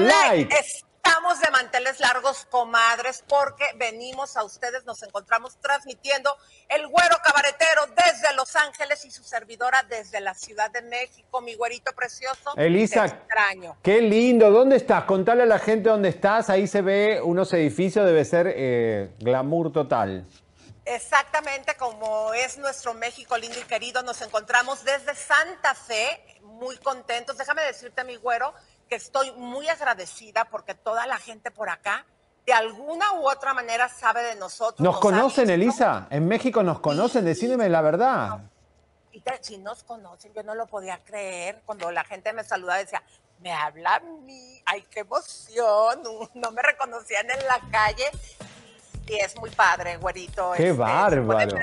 Like. Estamos de manteles largos, comadres, porque venimos a ustedes, nos encontramos transmitiendo el güero cabaretero desde Los Ángeles y su servidora desde la Ciudad de México, mi güerito precioso. Elisa, Te extraño. qué lindo. ¿Dónde estás? Contale a la gente dónde estás. Ahí se ve unos edificios, debe ser eh, glamour total. Exactamente como es nuestro México lindo y querido, nos encontramos desde Santa Fe, muy contentos. Déjame decirte, mi güero, que estoy muy agradecida porque toda la gente por acá, de alguna u otra manera, sabe de nosotros. ¿Nos conocen. Elisa? ¿En México nos conocen? Decídeme la verdad. Y te- si nos conocen, yo no lo podía creer. Cuando la gente me saludaba, decía, me habla a mí, ay, qué emoción. No, no me reconocían en la calle. Y, y es muy padre, güerito. Qué este, bárbaro.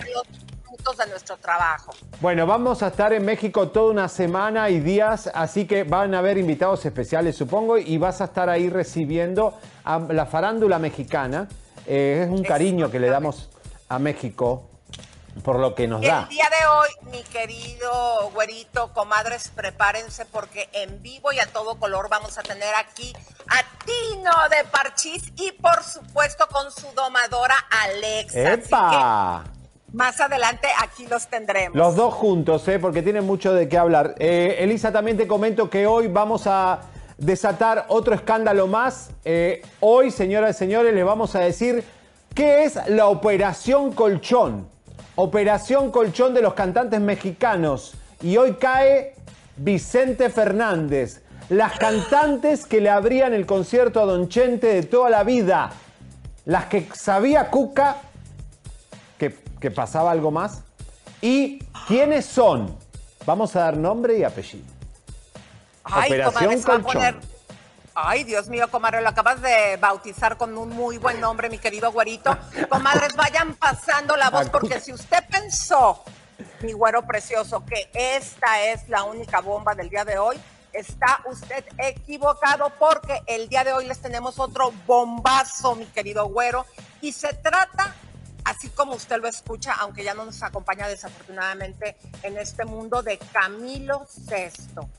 Frutos de nuestro trabajo. Bueno, vamos a estar en México toda una semana y días, así que van a haber invitados especiales, supongo, y vas a estar ahí recibiendo a la farándula mexicana. Eh, es un cariño que le damos a México por lo que nos da. El día de hoy, mi querido güerito, comadres, prepárense porque en vivo y a todo color vamos a tener aquí a Tino de Parchís y por supuesto con su domadora Alexa. Así ¡Epa! que más adelante aquí los tendremos. Los dos juntos, ¿eh? porque tienen mucho de qué hablar. Eh, Elisa, también te comento que hoy vamos a desatar otro escándalo más. Eh, hoy, señoras y señores, les vamos a decir qué es la Operación Colchón. Operación Colchón de los cantantes mexicanos. Y hoy cae Vicente Fernández. Las cantantes que le abrían el concierto a Don Chente de toda la vida. Las que sabía Cuca que, pasaba algo más. ¿Y quiénes son? Vamos a dar nombre y apellido. Ay, Operación comadre, Ay, Dios mío, comadre, lo acabas de bautizar con un muy buen nombre, mi querido güerito. Comadres, vayan pasando la voz, porque si usted pensó, mi güero precioso, que esta es la única bomba del día de hoy, está usted equivocado, porque el día de hoy les tenemos otro bombazo, mi querido güero, y se trata así como usted lo escucha, aunque ya no nos acompaña desafortunadamente en este mundo de Camilo Sesto.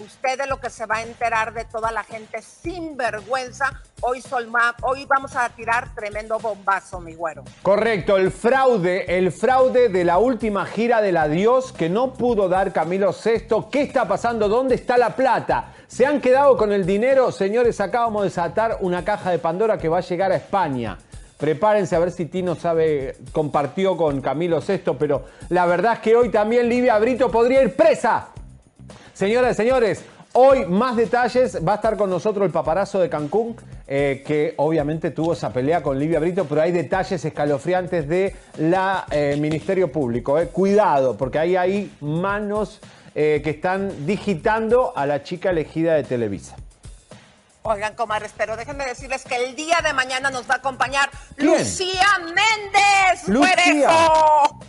Usted de lo que se va a enterar de toda la gente sin vergüenza, hoy, Solma, hoy vamos a tirar tremendo bombazo, mi güero. Correcto, el fraude, el fraude de la última gira del adiós que no pudo dar Camilo VI. ¿Qué está pasando? ¿Dónde está la plata? ¿Se han quedado con el dinero? Señores, acabamos de desatar una caja de Pandora que va a llegar a España. Prepárense a ver si Tino sabe, compartió con Camilo VI, pero la verdad es que hoy también Livia Brito podría ir presa. Señoras y señores, hoy más detalles. Va a estar con nosotros el paparazo de Cancún, eh, que obviamente tuvo esa pelea con Livia Brito, pero hay detalles escalofriantes de la eh, Ministerio Público. eh. Cuidado, porque ahí hay manos que están digitando a la chica elegida de Televisa. Oigan, comadres, pero déjenme decirles que el día de mañana nos va a acompañar ¿Quién? Lucía Méndez, Lucía,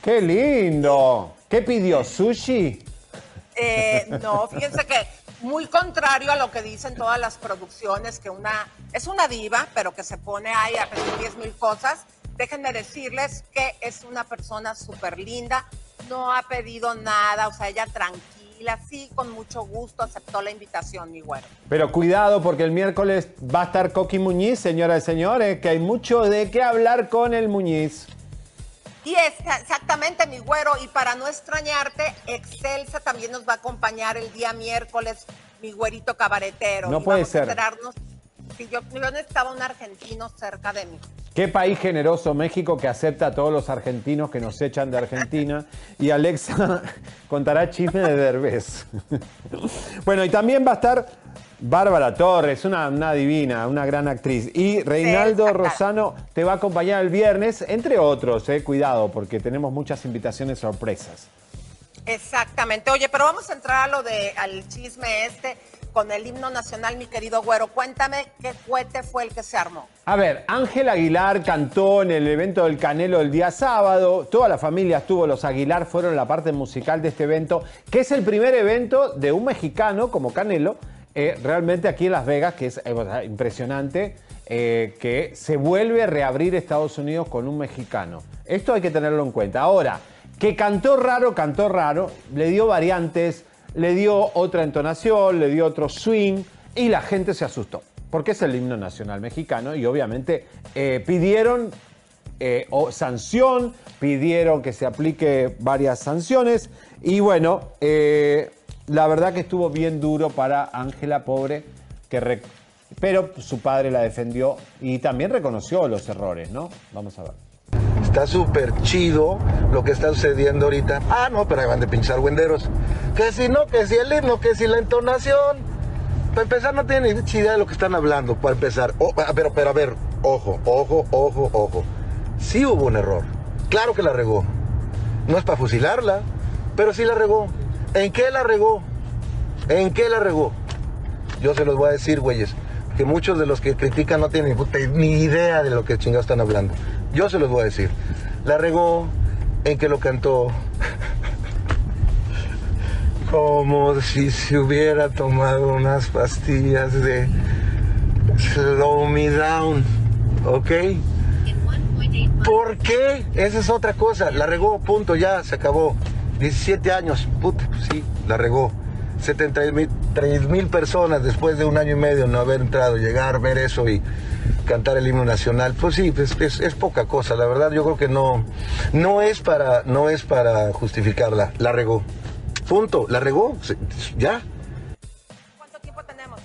qué lindo. ¿Qué pidió? ¿Sushi? Eh, no, fíjense que muy contrario a lo que dicen todas las producciones, que una es una diva, pero que se pone ahí a pedir 10 mil cosas. Déjenme decirles que es una persona súper linda, no ha pedido nada, o sea, ella tranquila, sí, con mucho gusto aceptó la invitación, mi güero. Pero cuidado porque el miércoles va a estar Coqui Muñiz, señoras y señores, que hay mucho de qué hablar con el Muñiz. Y es exactamente, mi güero, y para no extrañarte, Excelsa también nos va a acompañar el día miércoles, mi güerito cabaretero. No Y puede vamos ser. A enterarnos si yo, yo necesitaba un argentino cerca de mí. Qué país generoso México que acepta a todos los argentinos que nos echan de Argentina. Y Alexa contará chisme de Derbez. bueno, y también va a estar Bárbara Torres, una, una divina, una gran actriz. Y Reinaldo Rosano te va a acompañar el viernes, entre otros, eh, cuidado, porque tenemos muchas invitaciones sorpresas. Exactamente. Oye, pero vamos a entrar a lo de al chisme este con el himno nacional, mi querido güero. Cuéntame qué cohete fue el que se armó. A ver, Ángel Aguilar cantó en el evento del Canelo el día sábado. Toda la familia estuvo, los Aguilar fueron la parte musical de este evento, que es el primer evento de un mexicano como Canelo, eh, realmente aquí en Las Vegas, que es eh, impresionante, eh, que se vuelve a reabrir Estados Unidos con un mexicano. Esto hay que tenerlo en cuenta. Ahora, que cantó raro, cantó raro, le dio variantes, le dio otra entonación, le dio otro swing y la gente se asustó, porque es el himno nacional mexicano y obviamente eh, pidieron eh, sanción, pidieron que se aplique varias sanciones y bueno, eh, la verdad que estuvo bien duro para Ángela, pobre, que pero su padre la defendió y también reconoció los errores, ¿no? Vamos a ver. Está súper chido lo que está sucediendo ahorita. Ah, no, pero ahí van de pinchar wenderos. Que si no, que si el himno, que si la entonación. Para empezar, no tienen ni idea de lo que están hablando, para empezar. Oh, pero, pero a ver, ojo, ojo, ojo, ojo. Sí hubo un error. Claro que la regó. No es para fusilarla, pero sí la regó. ¿En qué la regó? ¿En qué la regó? Yo se los voy a decir, güeyes, que muchos de los que critican no tienen ni idea de lo que chingados están hablando. Yo se los voy a decir. La regó en que lo cantó como si se hubiera tomado unas pastillas de slow me down, ¿ok? ¿Por qué? Esa es otra cosa. La regó, punto, ya, se acabó. 17 años, puta, pues sí, la regó. 73 mil personas después de un año y medio no haber entrado, llegar, ver eso y cantar el himno nacional, pues sí, pues, es, poca cosa, la verdad yo creo que no, no es para, no es para justificarla, la regó. Punto, la regó, ya. ¿Cuánto tiempo tenemos?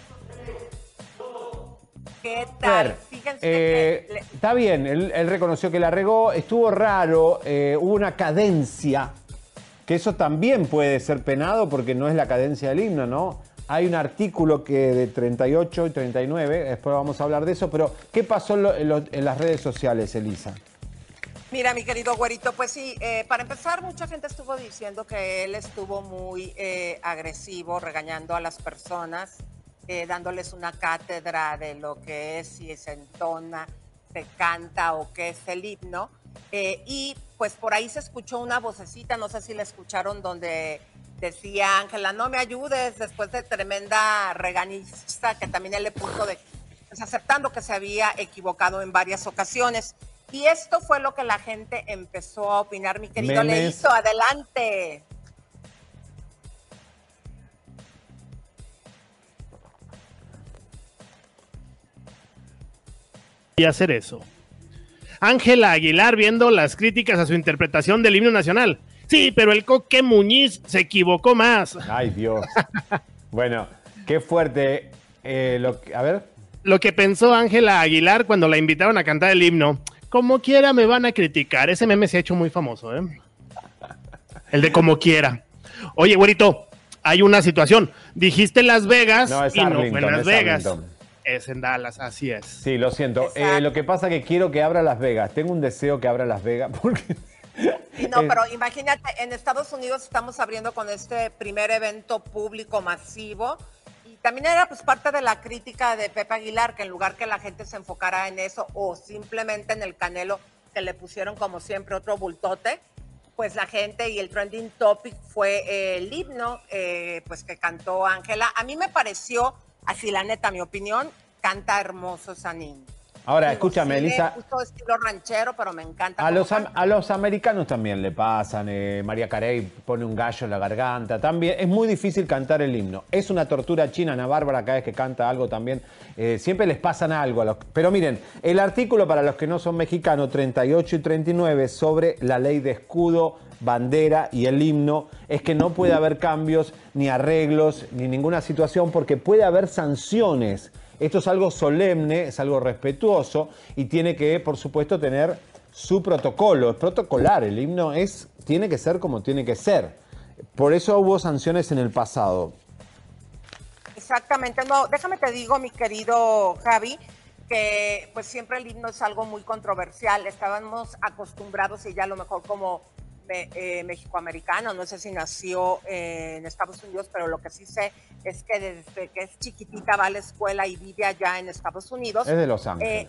¿Qué tal? Eh, está bien, él, reconoció que la regó, estuvo raro, eh, hubo una cadencia que eso también puede ser penado porque no es la cadencia del himno, ¿no? Hay un artículo que de 38 y 39, después vamos a hablar de eso, pero ¿qué pasó en, las redes sociales, Elisa? Mira, mi querido güerito, pues sí, eh, para empezar, mucha gente estuvo diciendo que él estuvo muy eh, agresivo, regañando a las personas, eh, dándoles una cátedra de lo que es, si se entona, se canta o qué es el himno. y pues por ahí se escuchó una vocecita, no sé si la escucharon, donde decía Ángela, no me ayudes, después de tremenda regañista que también él le puso de, pues, aceptando que se había equivocado en varias ocasiones. Y esto fue lo que la gente empezó a opinar, mi querido Leito, adelante. Y hacer eso. Ángela Aguilar viendo las críticas a su interpretación del himno nacional. Sí, pero el Coque Muñiz se equivocó más. Ay, Dios. bueno, qué fuerte. Eh, lo, a ver. Lo que pensó Ángela Aguilar cuando la invitaron a cantar el himno. Como quiera me van a criticar. Ese meme se ha hecho muy famoso, ¿eh? El de como quiera. Oye, güerito, hay una situación. Dijiste Las Vegas no, es y no fue en Las Vegas. Es en Dallas, así es. Sí, lo siento. Eh, lo que pasa es que quiero que abra Las Vegas. Tengo un deseo que abra Las Vegas porque... no, pero imagínate, en Estados Unidos estamos abriendo con este primer evento público masivo y también era pues parte de la crítica de Pepe Aguilar, que en lugar que la gente se enfocara en eso o simplemente en el canelo que le pusieron como siempre otro bultote, pues la gente y el trending topic fue el himno eh, pues que cantó Ángela. A mí me pareció Así, la neta, mi opinión, canta hermoso Sanín. Ahora, escúchame, Elisa. Justo estilo ranchero, pero me encanta. A los, a los americanos también le pasan. Eh, María Carey pone un gallo en la garganta. También es muy difícil cantar el himno. Es una tortura china. Ana Bárbara, cada vez que canta algo también, eh, siempre les pasan algo. A los, pero miren, el artículo para los que no son mexicanos, 38 y 39, sobre la ley de escudo bandera y el himno, es que no puede haber cambios, ni arreglos, ni ninguna situación, porque puede haber sanciones. Esto es algo solemne, es algo respetuoso y tiene que, por supuesto, tener su protocolo. Es protocolar, el himno es, tiene que ser como tiene que ser. Por eso hubo sanciones en el pasado. Exactamente, no, déjame te digo, mi querido Javi, que pues siempre el himno es algo muy controversial. Estábamos acostumbrados y ya a lo mejor como eh, mexicoamericano, no sé si nació en Estados Unidos, pero lo que sí sé es que desde que es chiquitita va a la escuela y vive allá en Estados Unidos. Es de Los Ángeles. Eh,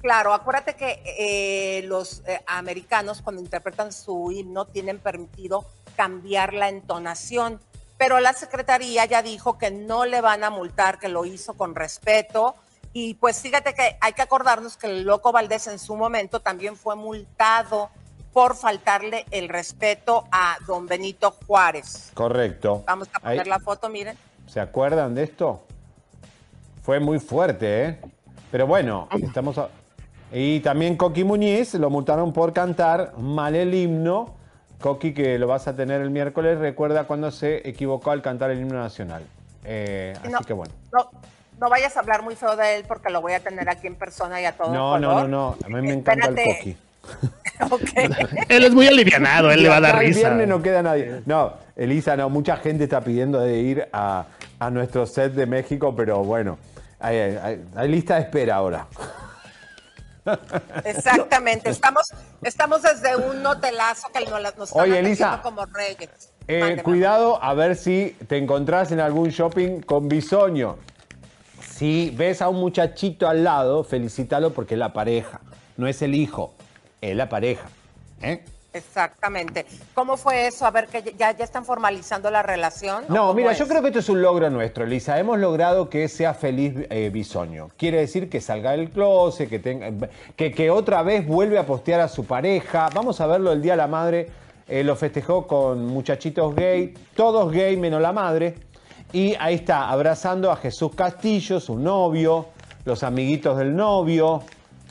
claro, acuérdate que eh, los americanos cuando interpretan su himno tienen permitido cambiar la entonación, pero la Secretaría ya dijo que no le van a multar, que lo hizo con respeto. Y pues fíjate que hay que acordarnos que el Loco Valdés en su momento también fue multado por faltarle el respeto a don Benito Juárez. Correcto. Vamos a poner Ahí- la foto, miren. ¿Se acuerdan de esto? Fue muy fuerte, ¿eh? Pero bueno, estamos... a- Y también Coqui Muñiz lo multaron por cantar mal el himno. Coqui, que lo vas a tener el miércoles, recuerda cuando se equivocó al cantar el himno nacional. Eh, así No, que bueno. No, no vayas a hablar muy feo de él porque lo voy a tener aquí en persona y a todo No, no, no, no. A mí me encanta el. Coqui. Él es muy alivianado, él le va a dar el risa. viernes no queda nadie. No, Elisa, no, mucha gente está pidiendo de ir a, a nuestro set de México, pero bueno, hay, hay- hay lista de espera ahora. Exactamente. Estamos, estamos desde un hotelazo que nos, nos están Oye, atendiendo Elisa. como reyes. Eh, cuidado a ver si te encontrás en algún shopping con bisoño. Si ves a un muchachito al lado, felicítalo porque es la pareja. No es el hijo, es la pareja. ¿eh? Exactamente. ¿Cómo fue eso? A ver, que ya, ya están formalizando la relación. ¿o No, mira, es? yo creo que esto es un logro nuestro, Elisa. Hemos logrado que sea feliz eh, Bisoño. Quiere decir que salga del closet, que, tenga, que, que otra vez vuelve a postear a su pareja. Vamos a verlo el Día de la Madre. Eh, lo festejó con muchachitos gay, todos gay menos la madre. Y ahí está, abrazando a Jesús Castillo, su novio, los amiguitos del novio.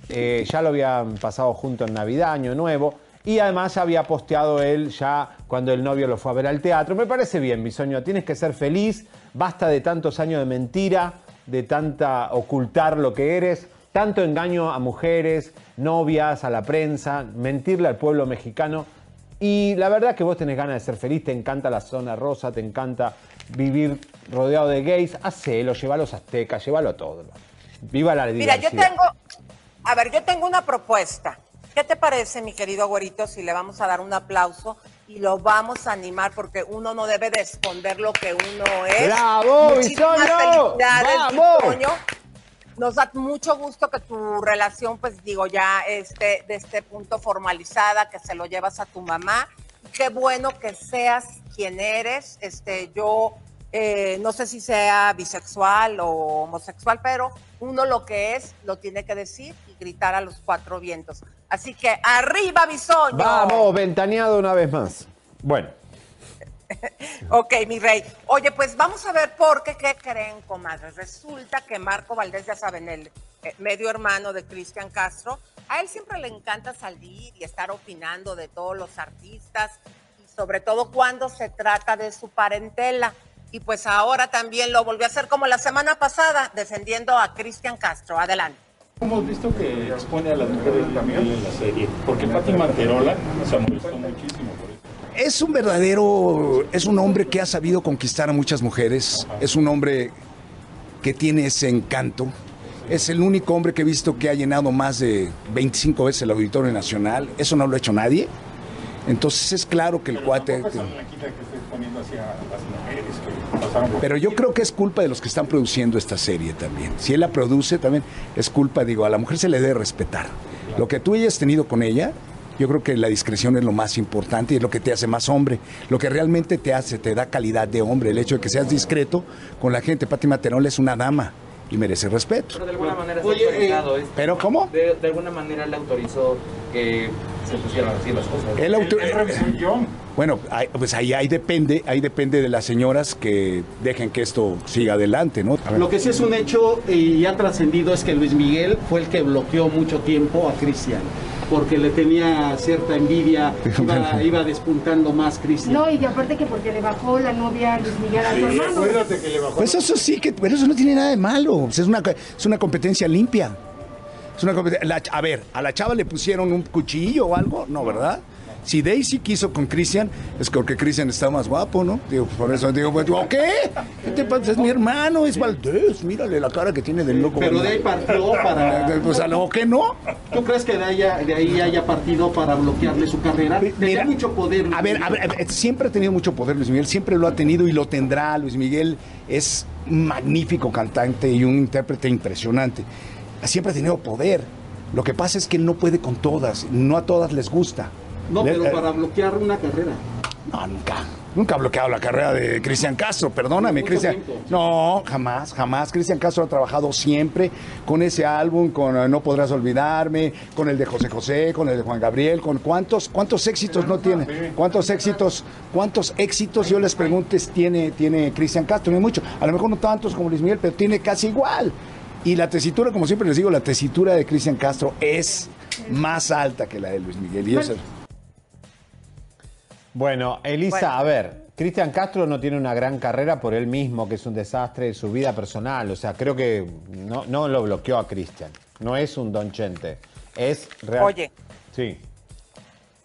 Eh, ya lo habían pasado junto en Navidad, Año Nuevo. Y además había posteado él ya cuando el novio lo fue a ver al teatro. Me parece bien, Bisoño, tienes que ser feliz. Basta de tantos años de mentira, de tanta ocultar lo que eres, tanto engaño a mujeres, novias, a la prensa, mentirle al pueblo mexicano. Y la verdad que vos tenés ganas de ser feliz, te encanta la zona rosa, te encanta vivir rodeado de gays. Hacelo, llévalo a los aztecas, llévalo a todo. Viva la Mira, diversidad. yo tengo, a ver, yo tengo una propuesta. ¿Qué te parece, mi querido güerito, si le vamos a dar un aplauso y lo vamos a animar porque uno no debe de esconder lo que uno es? ¡Bravo, Muchísimas Bisoño! felicidades. Bisoño. Nos da mucho gusto que tu relación, pues digo, ya esté de este punto formalizada, que se lo llevas a tu mamá. Qué bueno que seas quien eres. Este, yo eh, no sé si sea bisexual o homosexual, pero uno lo que es lo tiene que decir gritar a los cuatro vientos. Así que arriba, Bisoño. Vamos, ventaneado una vez más. Bueno, Ok, mi rey. Oye, pues vamos a ver por qué, ¿qué creen, comadres? Resulta que Marco Valdés, ya saben, el eh, medio hermano de Cristian Castro, a él siempre le encanta salir y estar opinando de todos los artistas y sobre todo cuando se trata de su parentela. Y pues ahora también lo volvió a hacer como la semana pasada, defendiendo a Cristian Castro. Adelante. Hemos visto que expone a las mujeres también en la serie, porque Pati Manterola se molestó muchísimo por eso. Es un verdadero, es un hombre que ha sabido conquistar a muchas mujeres, es un hombre que tiene ese encanto, es el único hombre que he visto que ha llenado más de 25 veces el Auditorio Nacional, eso no lo ha hecho nadie, entonces es claro que el cuate... Tampoco es blanquita que esté exponiendo hacia las mujeres que pasaron por Pero yo creo que es culpa de los que están produciendo esta serie también. Si él la produce, también es culpa, digo, a la mujer se le debe respetar. Lo que tú hayas tenido con ella, yo creo que la discreción es lo más importante y es lo que te hace más hombre. Lo que realmente te hace, te da calidad de hombre. El hecho de que seas discreto con la gente. Pati Materola es una dama y merece respeto. Pero de alguna manera se Oye, ha autorizado esto. ¿Pero cómo? De, de alguna manera le autorizó que se pusieran así las cosas. Él auto- Él revisó el guion. Bueno, pues ahí, ahí depende, ahí depende de las señoras que dejen que esto siga adelante, ¿no? Lo que sí es un hecho y ya trascendido es que Luis Miguel fue el que bloqueó mucho tiempo a Cristian, porque le tenía cierta envidia, iba, iba despuntando más Cristian. No, y aparte que porque le bajó la novia a Luis Miguel a su hermano. Acuérdate que le bajó. Pues eso sí, que, pero eso no tiene nada de malo. Es, una, es una competencia limpia. Es una la- a ver, ¿a la chava le pusieron un cuchillo o algo? No, ¿verdad? Si Daisy quiso con Cristian, es porque Cristian está más guapo, ¿no? Digo, por eso digo, pues, ¿qué? ¿Qué te pasa? Es mi hermano, es Valdés. Mírale la cara que tiene del loco. Pero de ahí partió para... Pues a lo que no. ¿Tú crees que de ahí, de ahí haya partido para bloquearle su carrera? Tenía mucho poder. Luis A ver, Miguel. a ver, a ver, siempre ha tenido mucho poder Luis Miguel, siempre lo ha tenido y lo tendrá. Luis Miguel es un magnífico cantante y un intérprete impresionante. Siempre ha tenido poder. Lo que pasa es que él no puede con todas, no a todas les gusta. No, Le- pero eh, para bloquear una carrera. No, nunca. Nunca ha bloqueado la carrera de Cristian Castro, perdóname, Cristian. No, jamás, jamás. Cristian Castro ha trabajado siempre con ese álbum, con eh, No Podrás Olvidarme, con el de José José, con el de Juan Gabriel, con cuántos, cuántos éxitos no tiene, cuántos éxitos, cuántos éxitos, yo les pregunto, tiene, tiene Cristian Castro, no hay mucho. A lo mejor no tantos como Luis Miguel, pero tiene casi igual. Y la tesitura, como siempre les digo, la tesitura de Cristian Castro es más alta que la de Luis Miguel. Y eso es- Bueno, Elisa, Bueno. a ver, Cristian Castro no tiene una gran carrera por él mismo, que es un desastre de su vida personal. O sea, creo que no, no lo bloqueó a Cristian. No es un Don Chente. Es real. Oye, Sí.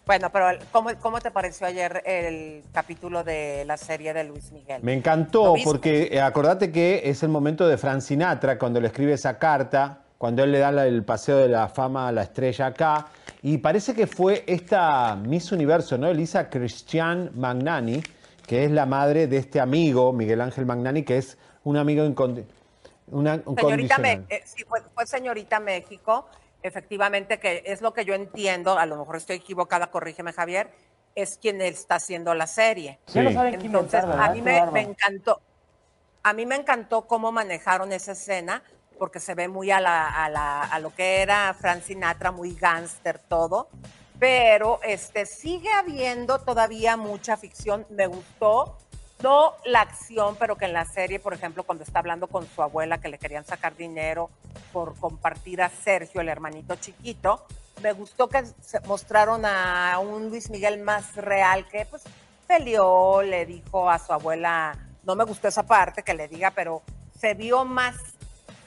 Bueno, pero ¿cómo, ¿cómo te pareció ayer el capítulo de la serie de Luis Miguel? Me encantó porque eh, acordate que es el momento de Frank Sinatra cuando le escribe esa carta, cuando él le da el paseo de la fama a la estrella acá. Y parece que fue esta Miss Universo, ¿no? Elisa Christian Magnani, que es la madre de este amigo, Miguel Ángel Magnani, que es un amigo incondi- una, un Señorita eh, sí, fue, fue señorita México, efectivamente, que es lo que yo entiendo, a lo mejor estoy equivocada, corrígeme Javier, es quien está haciendo la serie. Sí. Entonces, a mí me encantó, a mí me encantó cómo manejaron esa escena, porque se ve muy a, la, a, la- a lo que era Frank Sinatra, muy gángster todo, pero este, sigue habiendo todavía mucha ficción, me gustó, no la acción, pero que en la serie, por ejemplo, cuando está hablando con su abuela que le querían sacar dinero por compartir a Sergio, el hermanito chiquito, me gustó que mostraron a un Luis Miguel más real que pues peleó, le dijo a su abuela, no me gustó esa parte que le diga, pero se vio más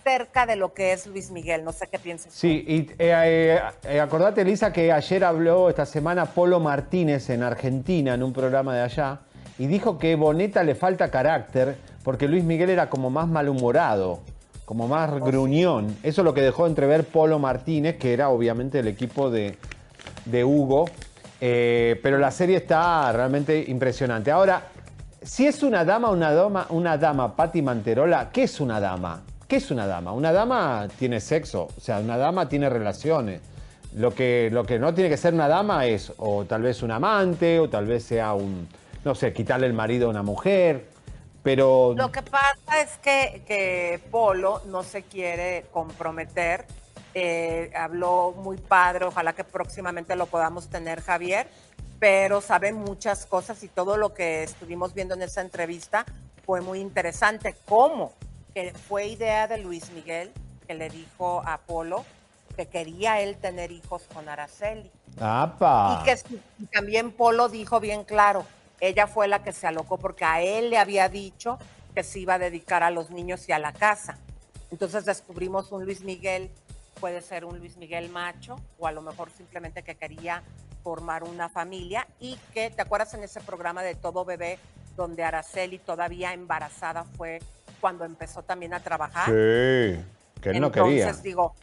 cerca de lo que es Luis Miguel, no sé qué piensas. Sí, y eh, eh, eh, acordate, Elisa, que ayer habló esta semana Polo Martínez en Argentina, en un programa de allá, y dijo que Boneta le falta carácter porque Luis Miguel era como más malhumorado, como más gruñón. Eso es lo que dejó entrever Polo Martínez, que era obviamente el equipo de, de Hugo. Eh, pero la serie está realmente impresionante. Ahora, si es una dama, una dama, una dama, Patti Manterola, ¿qué es una dama? ¿Qué es una dama? Una dama tiene sexo, o sea, una dama tiene relaciones. Lo que, lo que no tiene que ser una dama es o tal vez un amante, o tal vez sea un, no sé, quitarle el marido a una mujer, pero... Lo que pasa es que, que Polo no se quiere comprometer. eh, habló muy padre, ojalá que próximamente lo podamos tener, Javier, pero sabe muchas cosas y todo lo que estuvimos viendo en esa entrevista fue muy interesante. ¿Cómo? Que fue idea de Luis Miguel, que le dijo a Polo que quería él tener hijos con Araceli. ¡Apa! Y que también Polo dijo bien claro, ella fue la que se alocó porque a él le había dicho que se iba a dedicar a los niños y a la casa. Entonces descubrimos un Luis Miguel, puede ser un Luis Miguel macho o a lo mejor simplemente que quería formar una familia y que, ¿te acuerdas en ese programa de Todo Bebé donde Araceli todavía embarazada fue cuando empezó también a trabajar? Sí, que él no Entonces, quería. digo,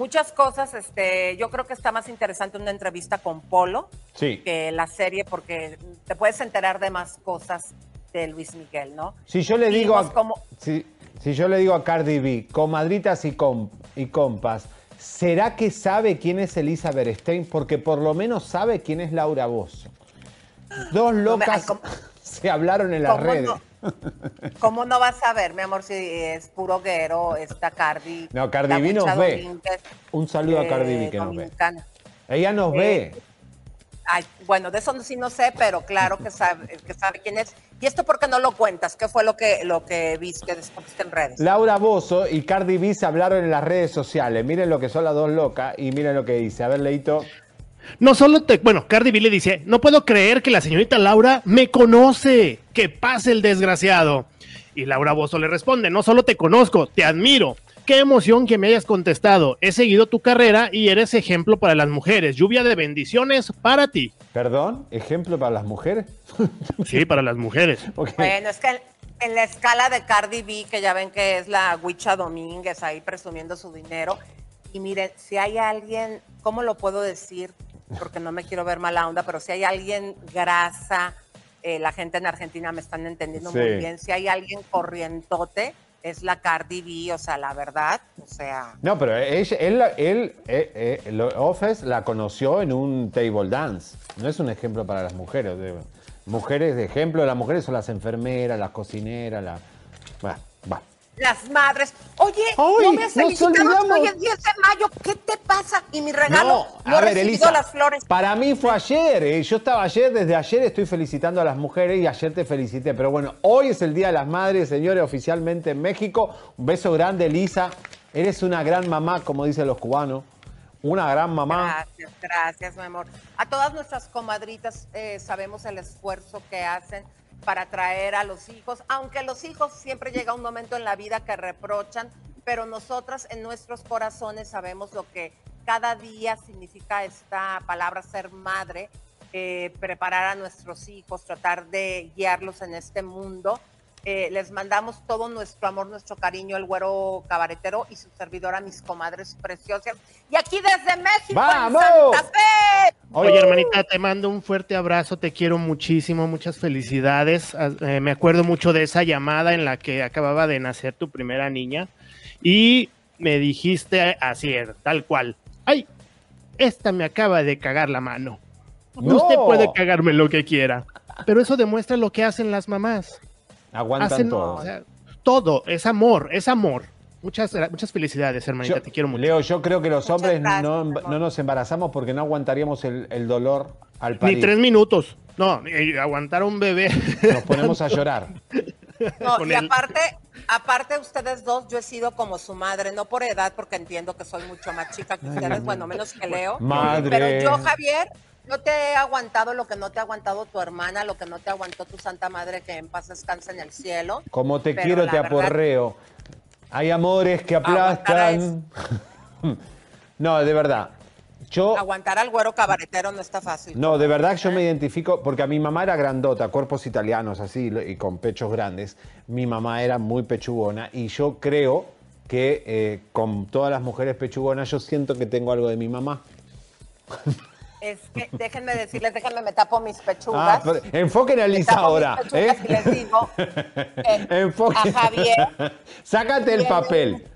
muchas cosas, este, yo creo que está más interesante una entrevista con Polo Sí. que la serie porque te puedes enterar de más cosas de Luis Miguel, ¿no? Si yo le digo a, si, si yo le digo a Cardi B, comadritas y, com- y compas, ¿será que sabe quién es Elisa Berestein? Porque por lo menos sabe quién es Laura Bozo. Dos me- locas ay, ¿cómo- se hablaron en las ¿Cómo redes. no? ¿Cómo no vas a ver, mi amor, si es puro guero, esta Cardi? No, Cardi B nos ve. Domínguez, Un saludo a eh, Cardi B que nos ve. Ella nos Eh, ve. Ay, bueno, de eso sí no sé, pero claro que sabe, que sabe quién es. ¿Y esto por qué no lo cuentas? ¿Qué fue lo que, lo que viste, descubriste en redes? Laura Bozo y Cardi B se hablaron en las redes sociales. Miren lo que son las dos locas y miren lo que dice. A ver, Leito. No solo te. Bueno, Cardi B le dice: No puedo creer que la señorita Laura me conoce. Que pase el desgraciado. Y Laura Bozo le responde: No solo te conozco, te admiro. Qué emoción que me hayas contestado. He seguido tu carrera y eres ejemplo para las mujeres. Lluvia de bendiciones para ti. Perdón, ejemplo para las mujeres. Sí, para las mujeres. Bueno, es que en, en la escala de Cardi B, que ya ven que es la Huicha Domínguez ahí presumiendo su dinero, y miren, si hay alguien, ¿cómo lo puedo decir? Porque no me quiero ver mala onda, pero si hay alguien grasa, eh, la gente en Argentina me están entendiendo Sí. muy bien, si hay alguien corrientote, es la Cardi B, o sea, la verdad, o sea, No, pero ella- él, él, eh, eh, lo- Ofes la conoció en un table dance. No es un ejemplo para las mujeres. mujeres de ejemplo, las mujeres son las enfermeras, las cocineras, la... Bueno, va. Las madres. Oye, Ay, no me has felicitado. Hoy es 10 de mayo. ¿Qué te pasa? Y mi regalo. No, a he ver, Elisa, las flores. para mí fue ayer, eh, yo estaba ayer, desde ayer estoy felicitando a las mujeres y ayer te felicité, pero bueno, hoy es el Día de las Madres, señores, oficialmente en México. Un beso grande, Elisa, eres una gran mamá, como dicen los cubanos, una gran mamá. Gracias, gracias, mi amor. A todas nuestras comadritas eh, sabemos el esfuerzo que hacen para traer a los hijos, aunque los hijos siempre llega un momento en la vida que reprochan, pero nosotras en nuestros corazones sabemos lo que cada día significa esta palabra ser madre, eh, preparar a nuestros hijos, tratar de guiarlos en este mundo. Eh, les mandamos todo nuestro amor, nuestro cariño, el güero cabaretero y su servidora, mis comadres preciosas. Y aquí desde México, ¡Vamos! en Santa Fe. Oye, hermanita, te mando un fuerte abrazo, te quiero muchísimo, muchas felicidades. Eh, me acuerdo mucho de esa llamada en la que acababa de nacer tu primera niña y me dijiste así, tal cual. ¡Ay! Esta me acaba de cagar la mano. No. Usted puede cagarme lo que quiera, pero eso demuestra lo que hacen las mamás. Aguantan Hacen todo. o sea, todo, es amor, es amor. Muchas, muchas felicidades, hermanita, Yo- te quiero mucho. Leo, yo creo que los Muchas hombres gracias, no, no nos embarazamos porque no aguantaríamos el, el dolor al parir. Ni tres minutos. No, aguantar a un bebé. Nos ponemos a llorar. No, y aparte, aparte ustedes dos, yo he sido como su madre, no por edad, porque entiendo que soy mucho más chica que ustedes, bueno, menos que Leo. Madre. Pero yo, Javier, no te he aguantado lo que no te ha aguantado tu hermana, lo que no te aguantó tu santa madre, que en paz descansa en el cielo. Como te Pero quiero, te verdad- aporreo. Hay amores que aplastan. no, de verdad. Yo, Aguantar al güero cabaretero no está fácil. no, de verdad yo me identifico, porque a mi mamá era grandota, cuerpos italianos así, y con pechos grandes. Mi mamá era muy pechugona y yo creo que eh, con todas las mujeres pechugonas yo siento que tengo algo de mi mamá. Es que déjenme decirles, déjenme me tapo mis Ah, pechugas. pero enfoquen a Lisa ahora. ¿eh? y les digo, eh, Enfoquen. a Javier. Sácate el papel.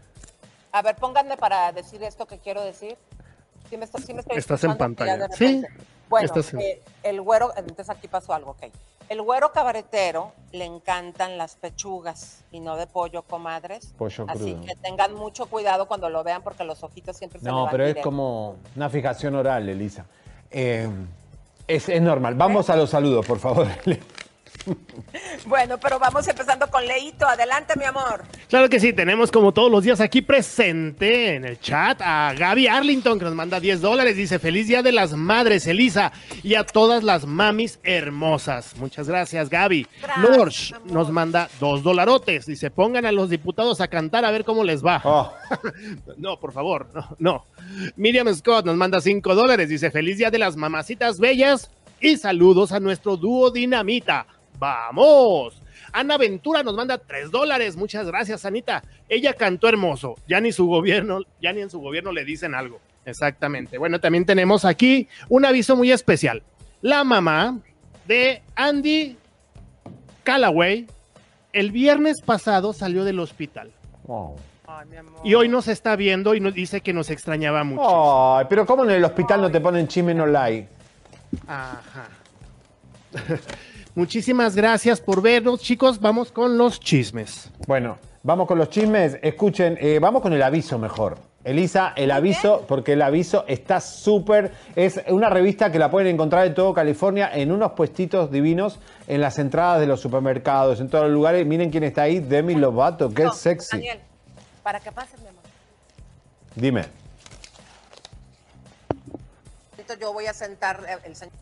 A ver, pónganme para decir esto que quiero decir. Sí me, estoy- sí me estoy Estás en pantalla. Sí. Bueno, estás en- eh, el güero, entonces aquí pasó algo, ok. El güero cabaretero le encantan las pechugas y no de pollo, comadres. Pollo Así crudo. que tengan mucho cuidado cuando lo vean porque los ojitos siempre se le No, van pero es directo. como una fijación oral, Elisa. Eh, es, es normal. Vamos a los saludos, por favor. Bueno, pero vamos empezando con Leito. Adelante, mi amor. Claro que sí, tenemos como todos los días aquí presente en el chat a Gaby Arlington que nos manda 10 dólares. Dice, feliz día de las madres, Elisa, y a todas las mamis hermosas. Muchas gracias, Gaby. Lorch nos manda dos dolarotes. Dice, pongan a los diputados a cantar a ver cómo les va. Oh, No, por favor, no, no. Miriam Scott nos manda 5 dólares. Dice, feliz día de las mamacitas bellas y saludos a nuestro dúo Dinamita. ¡Vamos! Ana Ventura nos manda 3 dólares. Muchas gracias, Anita. Ella cantó hermoso. Ya ni su gobierno, ya ni en su gobierno le dicen algo. Exactamente. Bueno, también tenemos aquí un aviso muy especial. La mamá de Andy Callaway el viernes pasado salió del hospital. Ay, amor. Y hoy nos está viendo y nos dice que nos extrañaba mucho. Ay, pero ¿cómo en el hospital no te ponen chisme no like? Ajá. Muchísimas gracias por vernos, chicos. Vamos con los chismes. Bueno, vamos con los chismes. Escuchen, eh, vamos con el aviso mejor. Elisa, el aviso, porque el aviso está súper. Es una revista que la pueden encontrar en todo California, en unos puestitos divinos, en las entradas de los supermercados, en todos los lugares. Miren quién está ahí, Demi Lovato, qué No, sexy. Daniel, para que pases, mi amor. Dime. Yo voy a sentar eh, el señor.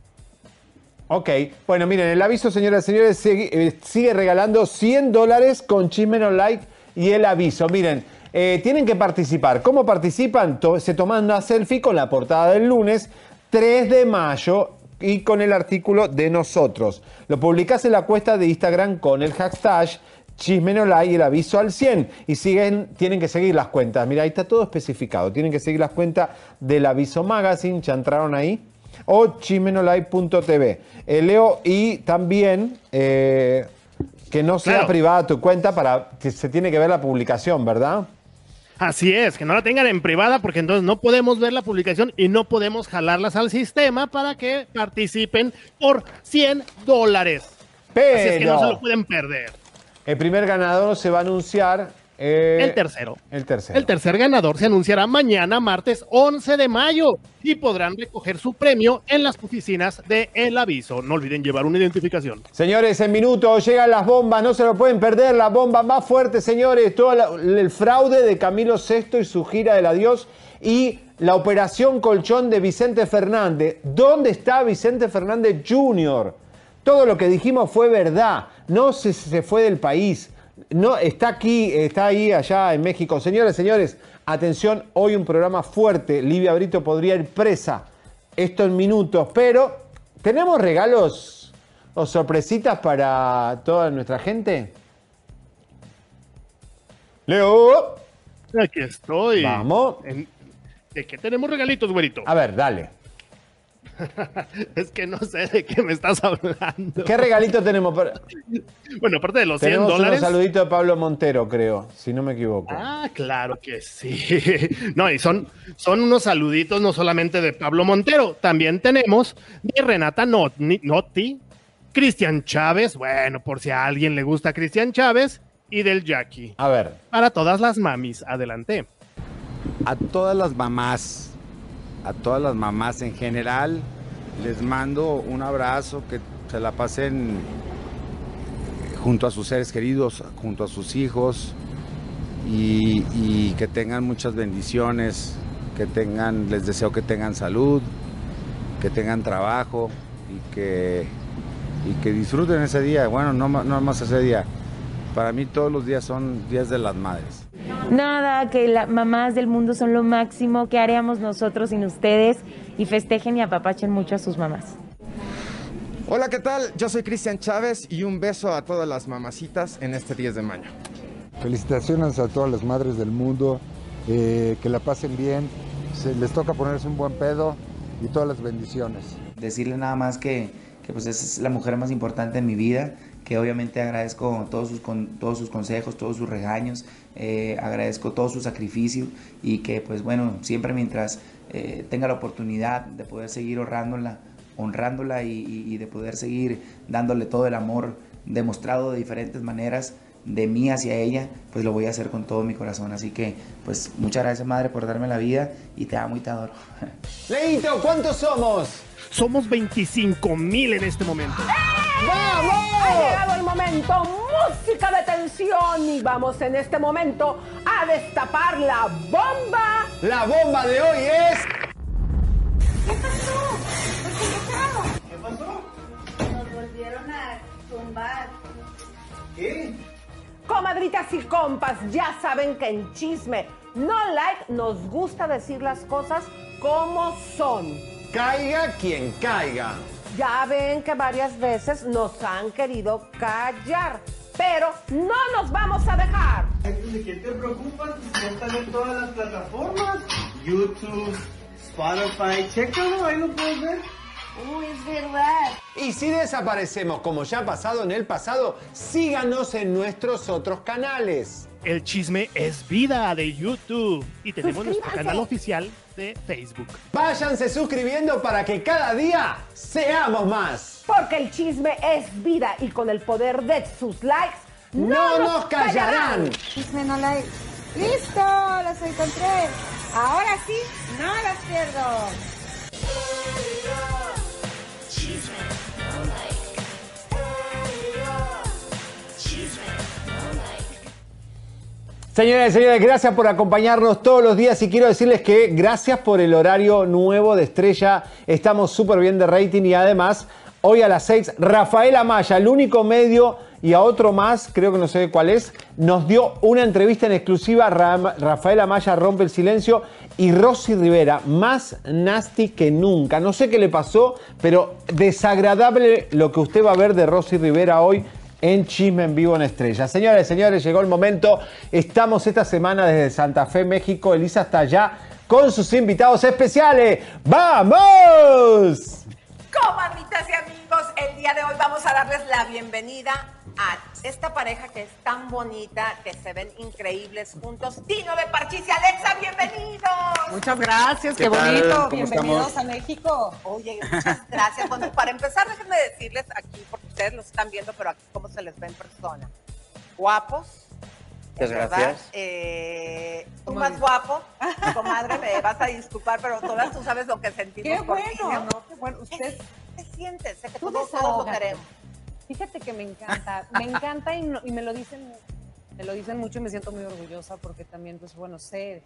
Ok, bueno, miren, el aviso, señoras y señores, sigue, eh, regalando 100 dólares con Chisme No Like y el aviso. Miren, eh, tienen que participar. ¿Cómo participan? Se toman una selfie con la portada del lunes 3 de mayo y con el artículo de nosotros. Lo publicás en la cuesta de Instagram con el hashtag Chisme No Like y el aviso al 100. Y siguen, tienen que seguir las cuentas. Mira, ahí está todo especificado. Tienen que seguir las cuentas del aviso magazine. ¿Ya entraron ahí? O chismenolive.tv. Eh, Leo, y también eh, que no sea Claro. privada tu cuenta para que se tiene que ver la publicación, ¿verdad? Así es, que no la tengan en privada porque entonces no podemos ver la publicación y no podemos jalarlas al sistema para que participen por 100 dólares. Pero Así es que no se lo pueden perder. el primer ganador se va a anunciar. Eh, El tercero. El tercero. El tercer ganador se anunciará mañana, martes 11 de mayo, y podrán recoger su premio en las oficinas de El Aviso. No olviden llevar una identificación. Señores, en minutos llegan las bombas, no se lo pueden perder, las bombas más fuertes, señores, todo la- el fraude de Camilo VI y su gira del adiós y la operación colchón de Vicente Fernández. ¿Dónde está Vicente Fernández Jr.? Todo lo que dijimos fue verdad, no se, se fue del país, no está aquí, está ahí allá en México. Señores, señores, atención, hoy un programa fuerte, Livia Brito podría ir presa, esto en minutos, pero tenemos regalos o sorpresitas para toda nuestra gente? Leo. Aquí estoy. Vamos. ¿De qué tenemos regalitos, güerito? A ver, dale. es que no sé de qué me estás hablando. ¿Qué regalito tenemos? para- Bueno, aparte de los 100 Tenemos dólares. unos saluditos de Pablo Montero, creo, si no me equivoco. Ah, claro que sí. No, y son, son unos saluditos no solamente de Pablo Montero, también tenemos de Renata Notti, Cristian Chávez, bueno, por si a alguien le gusta Cristian Chávez, y del Jackie. A ver. Para todas las mamis, adelante. A todas las mamás, a todas las mamás en general, les mando un abrazo, que se la pasen junto a sus seres queridos, junto a sus hijos y, que tengan muchas bendiciones, que tengan, les deseo que tengan salud, que tengan trabajo y que, y que disfruten ese día. Bueno, no, no más ese día. Para mí todos los días son días de las madres. Nada, que las mamás del mundo son lo máximo, que haríamos nosotros sin ustedes y festejen y apapachen mucho a sus mamás. Hola, ¿qué tal? Yo soy Cristian Chávez y un beso a todas las mamacitas en este 10 de mayo. Felicitaciones a todas las madres del mundo, eh, que la pasen bien, se les toca ponerse un buen pedo y todas las bendiciones. decirle nada más que, que, pues esa es la mujer más importante en mi vida, que obviamente agradezco todos sus, con, todos sus consejos, todos sus regaños, eh, agradezco todo su sacrificio y que pues bueno, siempre mientras eh, tenga la oportunidad de poder seguir honrándola, honrándola y, de poder seguir dándole todo el amor demostrado de diferentes maneras de mí hacia ella, pues lo voy a hacer con todo mi corazón. Así que pues muchas gracias madre por darme la vida y te amo y te adoro. Leito, ¿cuántos somos? Somos 25 mil en este momento. ¡Vamos! Ha llegado el momento, música de tensión y vamos en este momento a destapar la bomba. La bomba de hoy es... ¿Qué pasó? ¿Qué pasó? Nos volvieron a tumbar. ¿Qué? Comadritas y compas, ya saben que en chisme no like nos gusta decir las cosas como son. Caiga quien caiga. Ya ven que varias veces nos han querido callar, pero no nos vamos a dejar. ¿De qué te preocupas? Están en todas las plataformas. YouTube, Spotify, chécalo, ahí lo puedes ver. Uy, es verdad. Y si desaparecemos como ya ha pasado en el pasado, síganos en nuestros otros canales. El chisme es vida de YouTube y tenemos nuestro canal oficial de Facebook. Váyanse suscribiendo para que cada día seamos más. Porque el chisme es vida y con el poder de sus likes No nos callarán. Chisme no like. ¡Listo! Las encontré. Ahora sí, no las pierdo. Señoras y señores, gracias por acompañarnos todos los días y quiero decirles que gracias por el horario nuevo de Estrella. Estamos súper bien de rating y además hoy a las 6 Rafael Amaya, el único medio y a otro más, creo que no sé cuál es, nos dio una entrevista en exclusiva. Ra- Rafael Amaya rompe el silencio y Rosy Rivera, más nasty que nunca. No sé qué le pasó, pero desagradable lo que usted va a ver de Rosy Rivera hoy en Chisme en Vivo en Estrella. Señores, señores, llegó el momento. Estamos esta semana desde Santa Fe, México. Elisa está allá con sus invitados especiales. ¡Vamos! Comadritas y amigos, el día de hoy vamos a darles la bienvenida a esta pareja que es tan bonita, que se ven increíbles juntos. Tino de Parchís y Alexa, bienvenidos. Muchas gracias, qué, bonito. ¿Cómo Bienvenidos estamos? a México. Oye, muchas gracias. Bueno, para empezar, déjenme decirles aquí, porque ustedes los están viendo, pero aquí cómo se les ve en persona. Guapos. Muchas ¿verdad? gracias. Eh, tú más guapo, comadre, me vas a disculpar, pero todas tú sabes lo que sentimos Qué por bueno, ti, ¿no? ¿no? Qué bueno. Usted ¿Qué sientes? Sé que Tú todos, todos lo queremos. Fíjate que me encanta, me encanta y, no- y me lo dicen, me lo dicen mucho y me siento muy orgullosa porque también, pues bueno, sé,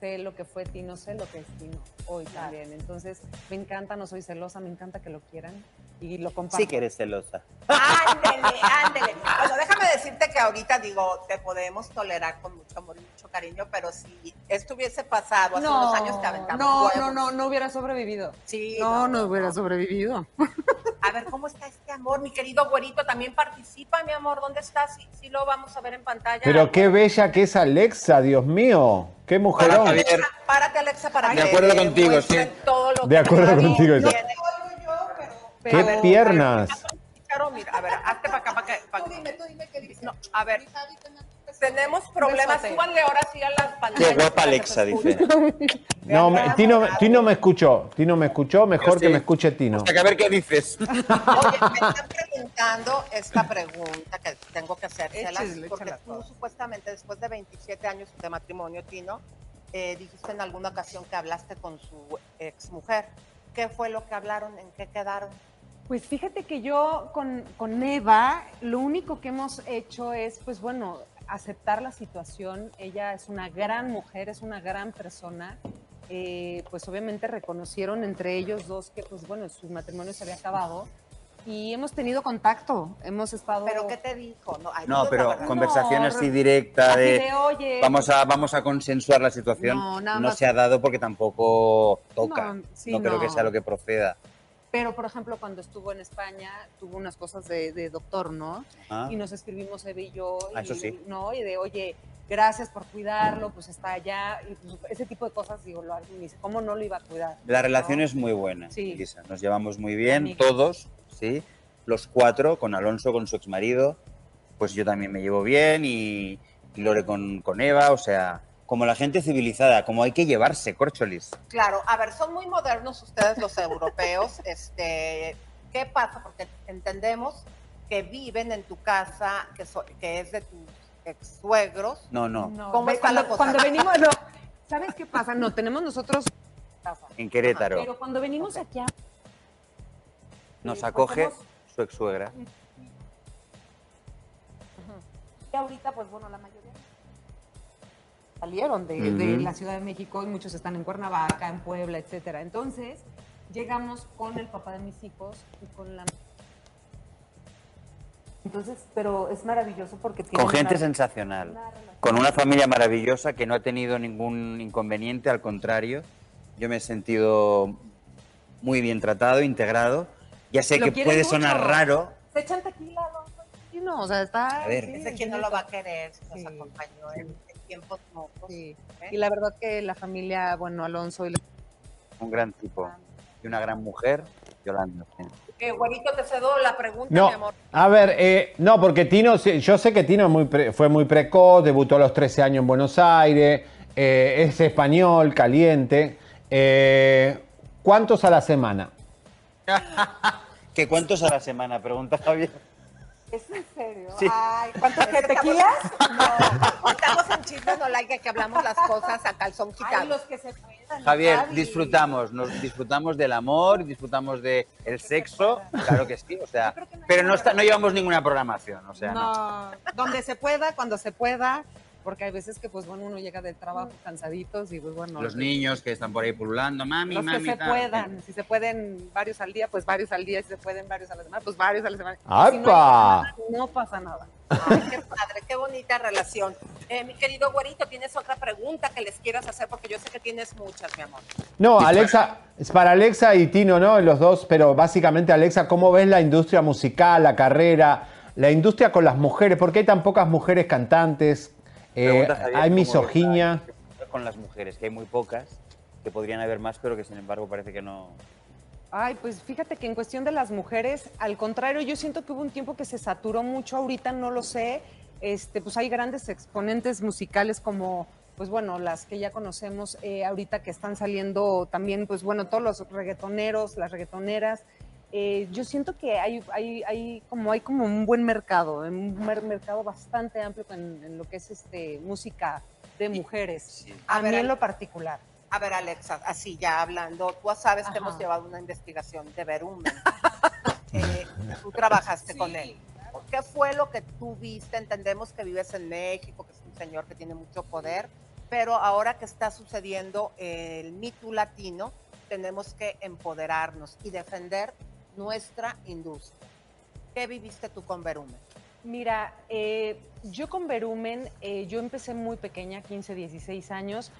sé lo que fue Tino, sé lo que es Tino hoy también. Entonces, me encanta, no soy celosa, me encanta que lo quieran y lo comparto. Sí que eres celosa. Ándele, ándele. Bueno, déjame decirte que ahorita digo, te podemos tolerar con mucho amor y mucho cariño, pero si esto hubiese pasado hace No, unos años te aventamos no, huevos. no, no, no hubiera sobrevivido. Sí, No, no, hubiera sobrevivido. A ver, ¿cómo está este amor? Mi querido güerito también participa, mi amor. ¿Dónde estás? Sí, sí lo vamos a ver en pantalla. Pero qué bella que es Alexa, Dios mío. Qué mujerón. Alexa, párate, Alexa, para De que acuerdo te contigo, sí. todo lo De que acuerdo contigo, sí. Qué piernas. Charo, mira, a ver, hazte para acá, para que... Tú dime, tú dime qué dices. No, a ver, tenemos problemas. Súbanle ahora sí a las pantallas. Qué guapa para que Alexa, dice. No, me- Tino, Tino me escuchó. Tino me escuchó. Mejor que me escuche Tino. A ver qué dices. Oye, me están preguntando esta pregunta que tengo que hacérselas, Échale, porque tú supuestamente después de 27 años de matrimonio, Tino, eh, dijiste en alguna ocasión que hablaste con su exmujer. ¿Qué fue lo que hablaron? ¿En qué quedaron? Pues fíjate que yo con, con Eva, lo único que hemos hecho es, pues bueno, aceptar la situación. Ella es una gran mujer, es una gran persona. Eh, pues obviamente reconocieron entre ellos dos que, pues bueno, su matrimonio se había acabado. Y hemos tenido contacto, hemos estado... ¿Pero qué te dijo? No, ay, No, pero verdad. conversación No, así directa así de, de, "Oye". vamos a vamos a consensuar la situación. No, No, se ha dado porque tampoco toca. No, No, sí, creo no. que sea lo que proceda. Pero, por ejemplo, cuando estuvo en España, tuvo unas cosas de, de doctor, ¿no? Ah. Y nos escribimos Eva y yo. Ah, y, eso sí. ¿no? Y de, oye, gracias por cuidarlo, pues está allá. Y pues, ese tipo de cosas, digo, lo, y me dice, ¿cómo no lo iba a cuidar? La ¿No? relación es muy buena, Sí. Elisa. Nos llevamos muy bien, todos, ¿sí? Los cuatro, con Alonso, con su exmarido. Pues yo también me llevo bien y, y Lore con, con Eva. O sea, como la gente civilizada, como hay que llevarse, corcholis. Claro, a ver, son muy modernos ustedes los europeos. Este, ¿Qué pasa? Porque entendemos que viven en tu casa, que, so- que es de tus ex suegros. No, no, ¿Cómo ve- está la cuando, cosa? cuando venimos, no, ¿sabes qué pasa? No, tenemos nosotros en Querétaro. Pero cuando venimos aquí a Nos pues acoge su ex suegra. Y ahorita, pues bueno, la mayoría salieron de, de la Ciudad de México y muchos están en Cuernavaca, en Puebla, etcétera. Entonces, llegamos con el papá de mis hijos y con la... Entonces, pero es maravilloso porque tiene Con gente una- sensacional. una Con una familia maravillosa que no ha tenido ningún inconveniente, al contrario. Yo me he sentido muy bien tratado, integrado. Ya sé que puede mucho. sonar raro. Se echan tequila, no, o sea, está... A ver. sí, Ese quien no lo va a querer, nos acompañó en tiempos. Sí. ¿eh? Y la verdad que la familia, bueno, Alonso y la- Un gran tipo. Y una gran mujer, Yolanda. Eh, te cedo la pregunta, No, mi amor. a ver, eh, no, porque Tino, yo sé que Tino es muy pre- fue muy precoz, debutó a los 13 años en Buenos Aires, eh, es español, caliente. Eh, ¿Cuántos a la semana? ¿Qué cuántos a la semana? Pregunta Javier. ¿Es en serio? Sí. Ay, ¿cuántos que tequilas? No, estamos en chismes no like que hablamos las cosas a calzón quitado. Ay, los que se puedan. Javier, Javi. disfrutamos, nos disfrutamos del amor, disfrutamos del el sexo, claro que sí, o sea, pero no está, no llevamos ninguna programación, o sea, no. No, donde se pueda, cuando se pueda, porque hay veces que, pues bueno, uno llega del trabajo cansaditos y pues bueno. Los niños que están por ahí pululando, mami, Los mami, que se tal. puedan, si se pueden varios al día, pues varios al día, si se pueden varios a la semana, pues varios a la semana. Si no, hay nada, no pasa nada. Ay, qué padre, qué bonita relación. Eh, mi querido güerito, ¿tienes otra pregunta que les quieras hacer? Porque yo sé que tienes muchas, mi amor. No, Alexa, es para Alexa y Tino, ¿no? Los dos, pero básicamente Alexa, ¿cómo ves la industria musical, la carrera, la industria con las mujeres? ¿Por qué hay tan pocas mujeres cantantes? Eh, hay ¿cómo misoginia. Con las mujeres, que hay muy pocas, que podrían haber más, pero que sin embargo parece que no. Ay, pues fíjate que en cuestión de las mujeres, al contrario, yo siento que hubo un tiempo que se saturó mucho, ahorita no lo sé. Este, pues hay grandes exponentes musicales como, pues bueno, las que ya conocemos eh, ahorita que están saliendo también, pues bueno, todos los reggaetoneros, las reggaetoneras. Eh, yo siento que hay, hay, hay, como, hay como un buen mercado, un mer- mercado bastante amplio en, en lo que es este, música de mujeres. A, A mí ver, en lo particular. A ver, Alexa, así ya hablando, tú sabes que Ajá. hemos llevado una investigación de Verumen. Eh, tú trabajaste con él. ¿Qué fue lo que tú viste? Entendemos que vives en México, que es un señor que tiene mucho poder, pero ahora que está sucediendo el Me Too latino, tenemos que empoderarnos y defender nuestra industria. ¿Qué viviste tú con Verumen? Mira, eh, yo con Verumen, eh, yo empecé muy pequeña, 15, 16 años.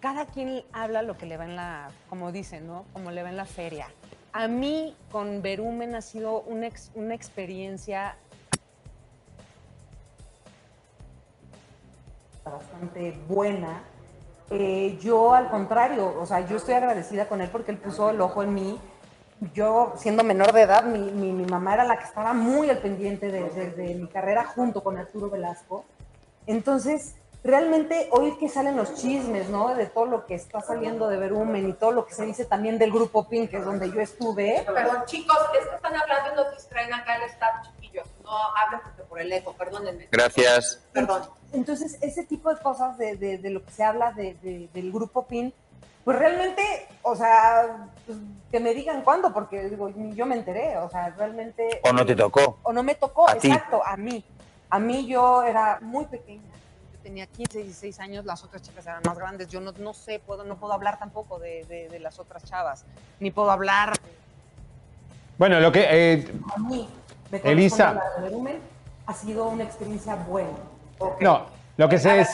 Cada quien habla lo que le va en la, como dicen, ¿no? Como le va en la feria. A mí con Verumen ha sido una, una experiencia bastante buena. Eh, yo al contrario, o sea, yo estoy agradecida con él porque él puso el ojo en mí. Yo, siendo menor de edad, mi, mi- mi mamá era la que estaba muy al pendiente de, de- de mi carrera junto con Arturo Velasco. Entonces, realmente hoy que salen los chismes, ¿no? De todo lo que está saliendo de Verumen y todo lo que se dice también del grupo Pink, que es donde yo estuve. Perdón, chicos, es que están hablando y nos distraen acá el staff, chiquillos. No hablen porque por el eco, perdónenme. Gracias. Perdón. Entonces, ese tipo de cosas de, de- de lo que se habla de- de- del grupo PIN, pues realmente, o sea, pues, que me digan cuándo, porque digo, yo me enteré, o sea, realmente... ¿O no te tocó? O no me tocó, A ti. exacto, a mí. A mí yo era muy pequeña. Yo tenía 15, 16 años, las otras chicas eran más grandes. Yo no, no sé, puedo, no puedo hablar tampoco de, de- de las otras chavas, ni puedo hablar de Bueno, lo que. eh, a mí. Me Elisa. ha sido una experiencia buena. No, lo que se es.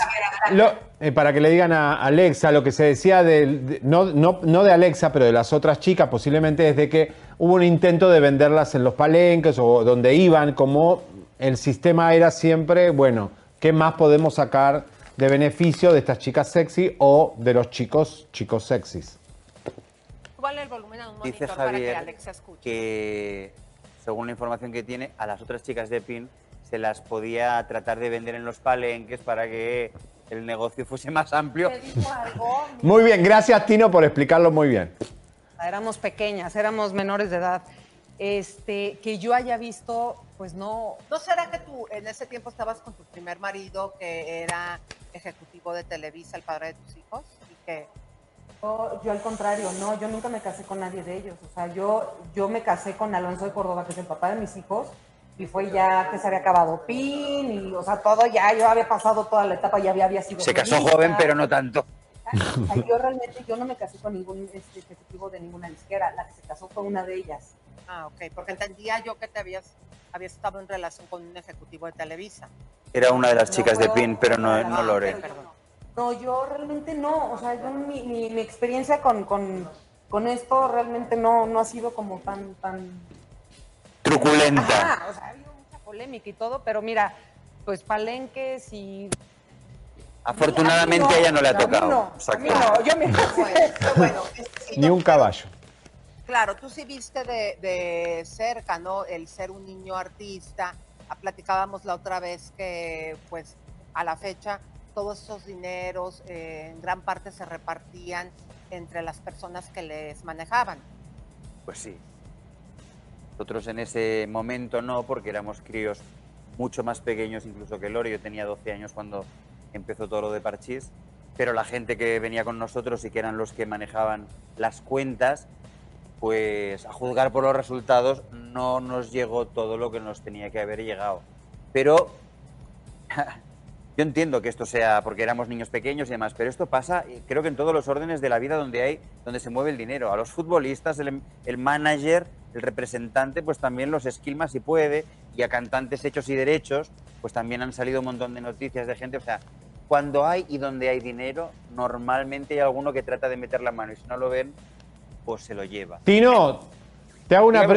lo- eh, para que le digan a Alexa, lo que se decía del- de, no, no, no de Alexa, pero de las otras chicas, posiblemente es de que hubo un intento de venderlas en los palenques o donde iban, como el sistema era siempre, bueno, ¿qué más podemos sacar de beneficio de estas chicas sexy o de los chicos, chicos sexys? Súbale el volumen a un Dice monitor para que Javier Alexa escuche. que, según la información que tiene, a las otras chicas de PIN se las podía tratar de vender en los palenques para que el negocio fuese más amplio. Muy bien, gracias Tino por explicarlo muy bien. Éramos pequeñas, éramos menores de edad. Este, que yo haya visto, pues no. ¿No será que tú en ese tiempo estabas con tu primer marido que era ejecutivo de Televisa, el padre de tus hijos? Y que Yo, yo al contrario, no, yo nunca me casé con nadie de ellos. O sea, yo, yo me casé con Alonso de Córdoba, que es el papá de mis hijos, y fue ya que se había acabado PIN, y o sea, todo ya, yo había pasado toda la etapa, ya había, había sido. Se casó joven, pero no tanto. Yo realmente, yo no me casé con ningún este, ejecutivo de ninguna disquera, la que se casó fue una de ellas. Ah, ok, porque entendía yo que te habías, habías estado en relación con un ejecutivo de Televisa. Era una de las chicas de PIN, pero no, no lo pero haré. yo no. No, yo realmente no, o sea, yo mi, mi, mi experiencia con, con, con esto realmente no, no ha sido como tan, tan... Truculenta. Ajá, o sea, ha habido mucha polémica y todo, pero mira, pues palenques y... Afortunadamente A ella no le ha a mí tocado. no, a Exacto. mí no, yo me bueno, es- Ni un caballo. Claro, tú sí viste de, de cerca, ¿no? El ser un niño artista. Ah, Platicábamos la otra vez que, pues, a la fecha, todos esos dineros eh, en gran parte se repartían entre las personas que les manejaban. Pues sí. Nosotros en ese momento no, porque éramos críos mucho más pequeños incluso que Lore. Yo tenía 12 años cuando empezó todo lo de Parchís. Pero la gente que venía con nosotros y que eran los que manejaban las cuentas, pues a juzgar por los resultados no nos llegó todo lo que nos tenía que haber llegado. Pero yo entiendo que esto sea porque éramos niños pequeños y demás, pero esto pasa creo que en todos los órdenes de la vida donde hay, donde se mueve el dinero. A los futbolistas, el, el manager, el representante, pues también los esquilma si puede, y a cantantes hechos y derechos, pues también han salido un montón de noticias de gente. O sea, cuando hay y donde hay dinero, normalmente hay alguno que trata de meter la mano y si no lo ven, pues se lo lleva. Tino, te hago una,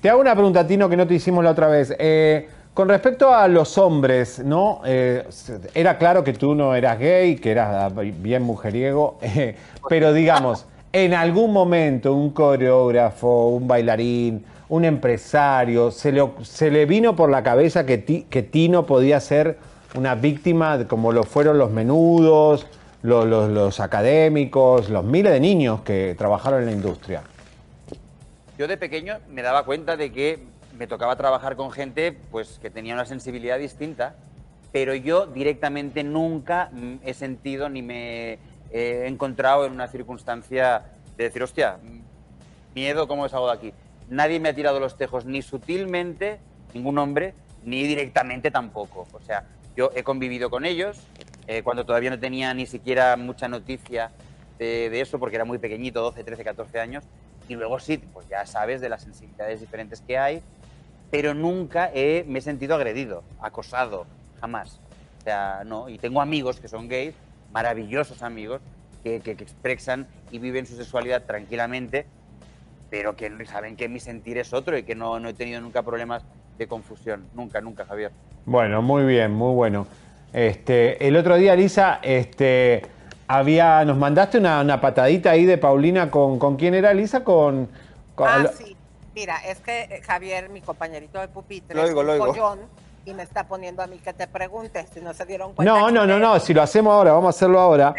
te hago una pregunta, Tino, que no te hicimos la otra vez. Eh, con respecto a los hombres, ¿no? Eh, era claro que tú no eras gay, que eras bien mujeriego, eh, pero digamos, en algún momento un coreógrafo, un bailarín, un empresario, se le, vino por la cabeza que, Ti- que Tino podía ser una víctima como lo fueron los menudos, lo- los, los académicos, los miles de niños que trabajaron en la industria. Yo de pequeño me daba cuenta de que me tocaba trabajar con gente pues, que tenía una sensibilidad distinta, pero yo directamente nunca he sentido ni me he encontrado en una circunstancia de decir, hostia, miedo, ¿cómo salgo de aquí? Nadie me ha tirado los tejos ni sutilmente, ningún hombre, ni directamente tampoco. O sea, yo he convivido con ellos eh, cuando todavía no tenía ni siquiera mucha noticia de, de eso, porque era muy pequeñito, 12, 13, 14 años, y luego sí, pues ya sabes de las sensibilidades diferentes que hay, pero nunca he- me he sentido agredido, acosado, jamás. O sea, no, y tengo amigos que son gays, maravillosos amigos, que, que- que expresan y viven su sexualidad tranquilamente, pero que saben que mi sentir es otro y que no, no he tenido nunca problemas de confusión, nunca, nunca, Javier. Bueno, muy bien, muy bueno. Este, el otro día, Lisa, este, había, nos mandaste una, una patadita ahí de Paulina con, ¿con quién era, Lisa? Con, con- Ah, sí. Mira, es que eh, Javier, mi compañerito de pupitre, Lo oigo, es lo un follón y me está poniendo a mí que te preguntes si no se dieron cuenta. No, no, no, te- no, si lo hacemos ahora, vamos a hacerlo ahora.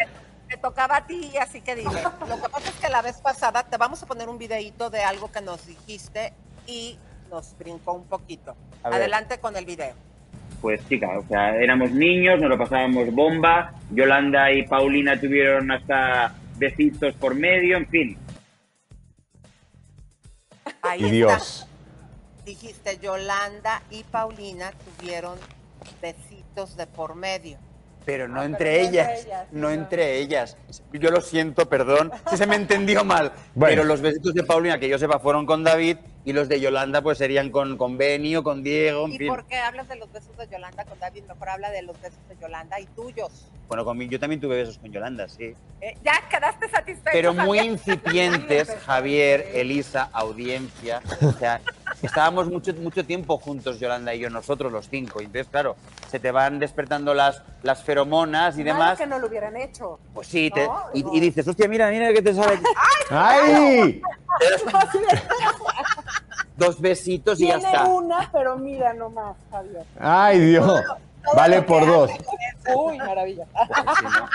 Te tocaba a ti, así que dime. Lo que pasa es que la vez pasada te vamos a poner un videíto de algo que nos dijiste y nos brincó un poquito. Adelante con el video. Pues chica, o sea, éramos niños, nos lo pasábamos bomba, Yolanda y Paulina tuvieron hasta besitos por medio, en fin. Ahí Y está. Dios. Dijiste, Yolanda y Paulina tuvieron besitos de por medio. Pero no Ah, entre pero no entre ellas, no entre ellas. Yo lo siento, perdón, si se me entendió mal. Bueno. Pero los besitos de Paulina, que yo sepa, fueron con David y los de Yolanda pues serían con, con Benny o con Diego, en ¿Y fin. por qué hablas de los besos de Yolanda con David? Mejor habla de los besos de Yolanda y tuyos. Bueno, conmigo, yo también tuve besos con Yolanda, sí. Eh, ya quedaste satisfecho. Pero muy Javier? incipientes, Javier, Elisa, audiencia. O sea, estábamos mucho, mucho tiempo juntos, Yolanda y yo, nosotros los cinco. Entonces, claro, se te van despertando las, las feromonas y Malo demás. que no lo hubieran hecho. Pues sí, te- No, y, y dices, hostia, mira, mira que te sale ¡Ay! dos besitos y ya Tiene está. una, pero mira nomás, Javier. ¡Ay, Dios! Vale por dos. Uy, maravilla.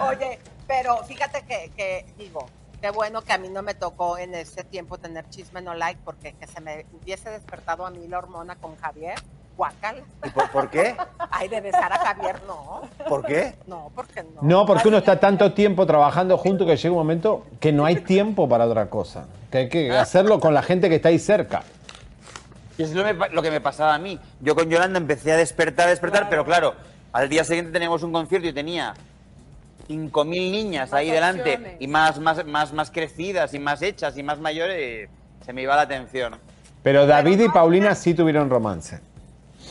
Oye, pero fíjate que, que, digo, qué bueno que a mí no me tocó en ese tiempo tener chisme no like, porque que se me hubiese despertado a mí la hormona con Javier, guácala. ¿Y por, por qué? Ay, de besar a Javier, no. ¿Por qué? No, porque no. No, porque uno está tanto tiempo trabajando junto que llega un momento que no hay tiempo para otra cosa. Que hay que hacerlo con la gente que está ahí cerca. Y es lo, me lo que me pasaba a mí. Yo con Yolanda empecé a despertar, a despertar, pero claro, al día siguiente teníamos un concierto y tenía 5.000 niñas ahí delante opciones. y más, más, más, más crecidas y más hechas y más mayores, y se me iba la atención. Pero David y Paulina sí tuvieron romance.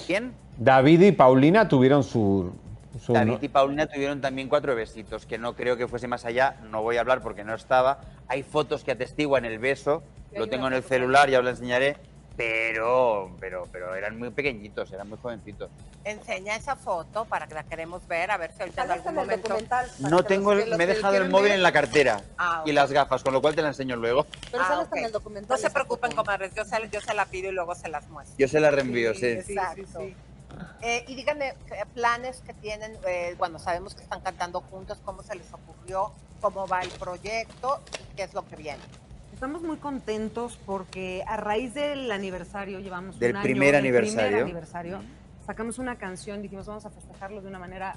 ¿Quién? David y Paulina tuvieron su... su- David y Paulina tuvieron también cuatro besitos, que no creo que fuese más allá, no voy a hablar porque no estaba. Hay fotos que atestiguan el beso, lo tengo en el celular, ya os lo enseñaré, pero, pero, pero eran muy pequeñitos, eran muy jovencitos. Enseña esa foto para que la queremos ver, a ver si ahorita en algún momento. No tengo el, me he dejado el móvil en la cartera Ah, y las gafas, con lo cual te la enseño luego. Pero Ah, sale ok. hasta en el documental. No se preocupen, comadres, yo se, yo se la pido y luego se las muestro. Yo se la reenvío, sí. Exacto. Eh, y díganme, ¿qué planes que tienen? Eh, bueno, sabemos que están cantando juntos, ¿cómo se les ocurrió? ¿Cómo va el proyecto? ¿Y qué es lo que viene? Estamos muy contentos porque a raíz del aniversario, llevamos Del un año primer del aniversario. primer aniversario, sacamos una canción, dijimos vamos a festejarlo de una manera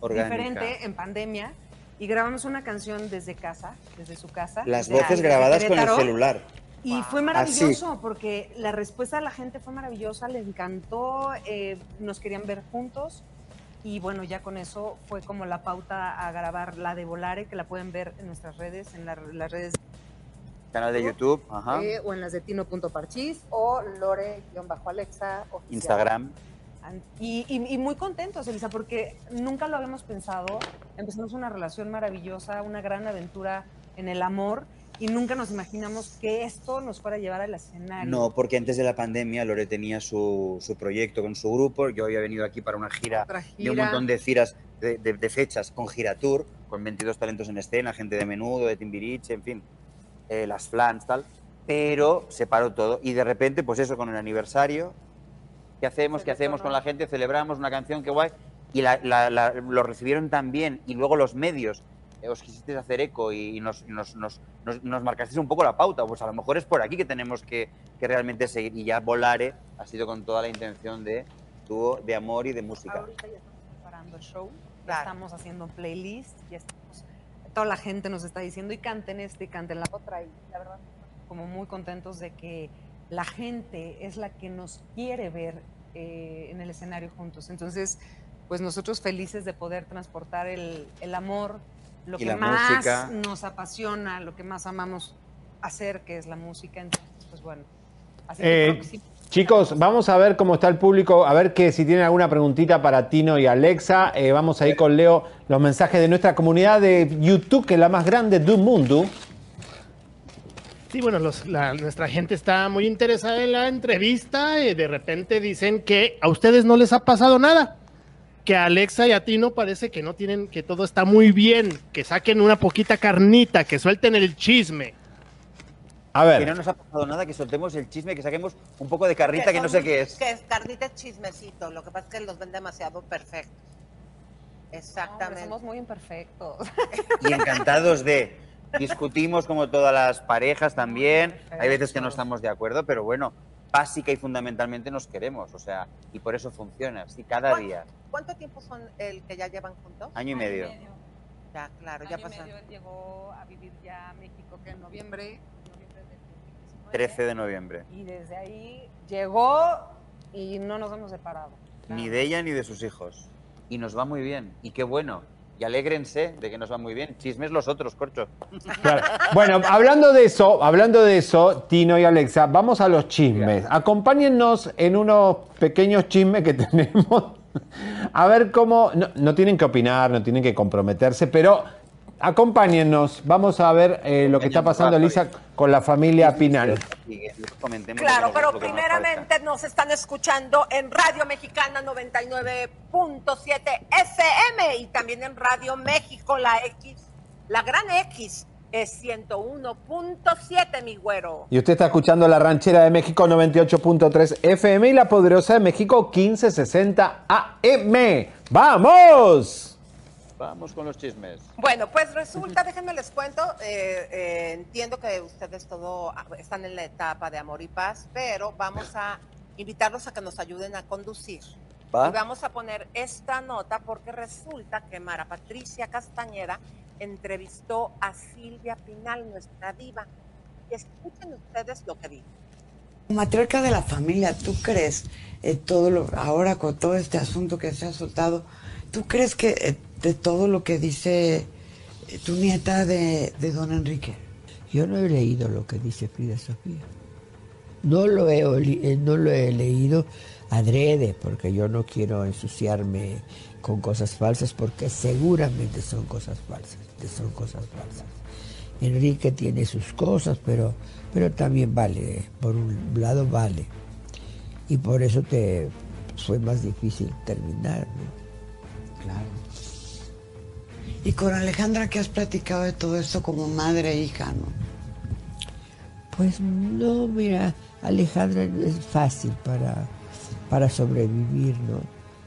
Orgánica. diferente en pandemia y grabamos una canción desde casa, desde su casa. Las voces grabadas con el celular. Y fue maravilloso porque la respuesta de la gente fue maravillosa, le encantó, eh, nos querían ver juntos y bueno, ya con eso fue como la pauta a grabar la de Volare, que la pueden ver en nuestras redes, en la- las redes Canal de YouTube, ajá. eh, o en las de tino.parchis o lore-alexa. Instagram. Y, y- y muy contentos, Elisa, porque nunca lo habíamos pensado. Empezamos una relación maravillosa, una gran aventura en el amor y nunca nos imaginamos que esto nos fuera a llevar al escenario. No, porque antes de la pandemia Lore tenía su, su proyecto con su grupo. Yo había venido aquí para una gira, Otra de un gira. montón de giras, de, de- de fechas con Giratur. con 22 talentos en escena, gente de menudo, de Timbiriche, en fin, eh, las flans, tal, pero se paró todo. Y de repente, pues eso, con el aniversario, ¿qué hacemos? ¿Qué hacemos con la gente? Celebramos una canción, qué guay, y la- la- la- lo recibieron tan bien. Y luego los medios eh, os quisisteis hacer eco y, y nos, nos, nos, nos- nos marcasteis un poco la pauta, pues a lo mejor es por aquí que tenemos que, que realmente seguir. Y ya Volare ha sido con toda la intención de dúo de amor y de música. Ahorita ya estamos preparando el show, ya estamos haciendo playlist, ya estamos, toda la gente nos está diciendo y canten este y canten la otra y la verdad como muy contentos de que la gente es la que nos quiere ver eh, en el escenario juntos. Entonces, pues nosotros felices de poder transportar el, el amor, lo Y que la más música. nos apasiona, lo que más amamos hacer, que es la música. Entonces, pues bueno. Así que Eh, próximo- chicos, vamos a ver cómo está el público, a ver que si tienen alguna preguntita para Tino y Alexa. Eh, vamos a ir con Leo los mensajes de nuestra comunidad de YouTube, que es la más grande del mundo. Sí, bueno, nuestra gente está muy interesada en la entrevista y de repente dicen que a ustedes no les ha pasado nada. Que a Alexa y a Tino parece que no tienen, que todo está muy bien, que saquen una poquita carnita, que suelten el chisme. A ver. Que no nos ha pasado nada, que soltemos el chisme, que saquemos un poco de carrita que no sé qué es. Que es carnita es chismecito. Lo que pasa es que los ven demasiado perfectos. Exactamente. somos muy imperfectos. Y encantados de. Discutimos como todas las parejas también. Hay veces que no estamos de acuerdo, pero bueno, básica y fundamentalmente nos queremos. O sea, y por eso funciona, así cada ¿Cuánto- día. ¿Cuánto tiempo son el que ya llevan juntos? Año y medio. Ya, claro, ya Año y llegó a vivir ya a México que en noviembre, noviembre del 2019, 13 de noviembre. y desde ahí llegó y no nos hemos separado. Ni de ella ni de sus hijos. Y nos va muy bien. Y qué bueno. Y alégrense de que nos va muy bien. Chismes los otros, corcho. Claro. Bueno, hablando de eso, hablando de eso, Tino y Alexa, vamos a los chismes. Acompáñennos en unos pequeños chismes que tenemos. A ver cómo. No, no tienen que opinar, no tienen que comprometerse, pero acompáñennos. Vamos a ver eh, lo que está pasando, Elisa, con la familia Pinal. Claro, pero primeramente nos están escuchando en Radio Mexicana 99.7 FM y también en Radio México, la X, la gran X es 101.7, mi güero. Y usted está escuchando la ranchera de México 98.3 FM y la poderosa de México 1560 AM. ¡Vamos! Vamos con los chismes. Bueno, pues resulta, déjenme les cuento, eh, eh, entiendo que ustedes todo están en la etapa de amor y paz, pero vamos a invitarlos a que nos ayuden a conducir. ¿Va? Y vamos a poner esta nota porque resulta que Mara Patricia Castañeda entrevistó a Silvia Pinal, nuestra diva. Escuchen ustedes lo que dijo. Matriarca de la familia, ¿tú crees eh, todo lo, ahora con todo este asunto que se ha soltado, ¿tú crees que eh, de todo lo que dice tu nieta de, de don Enrique? Yo no he leído lo que dice Frida Sofía. No lo he, eh, no lo he leído adrede, porque yo no quiero ensuciarme con cosas falsas, porque seguramente son cosas falsas, son cosas falsas. Enrique tiene sus cosas, pero, pero también vale, por un lado vale. Y por eso te fue más difícil terminar. ¿no? Claro. Y con Alejandra, ¿qué has platicado de todo esto como madre e hija, no? Pues no, mira, Alejandra es fácil para, para sobrevivir, ¿no?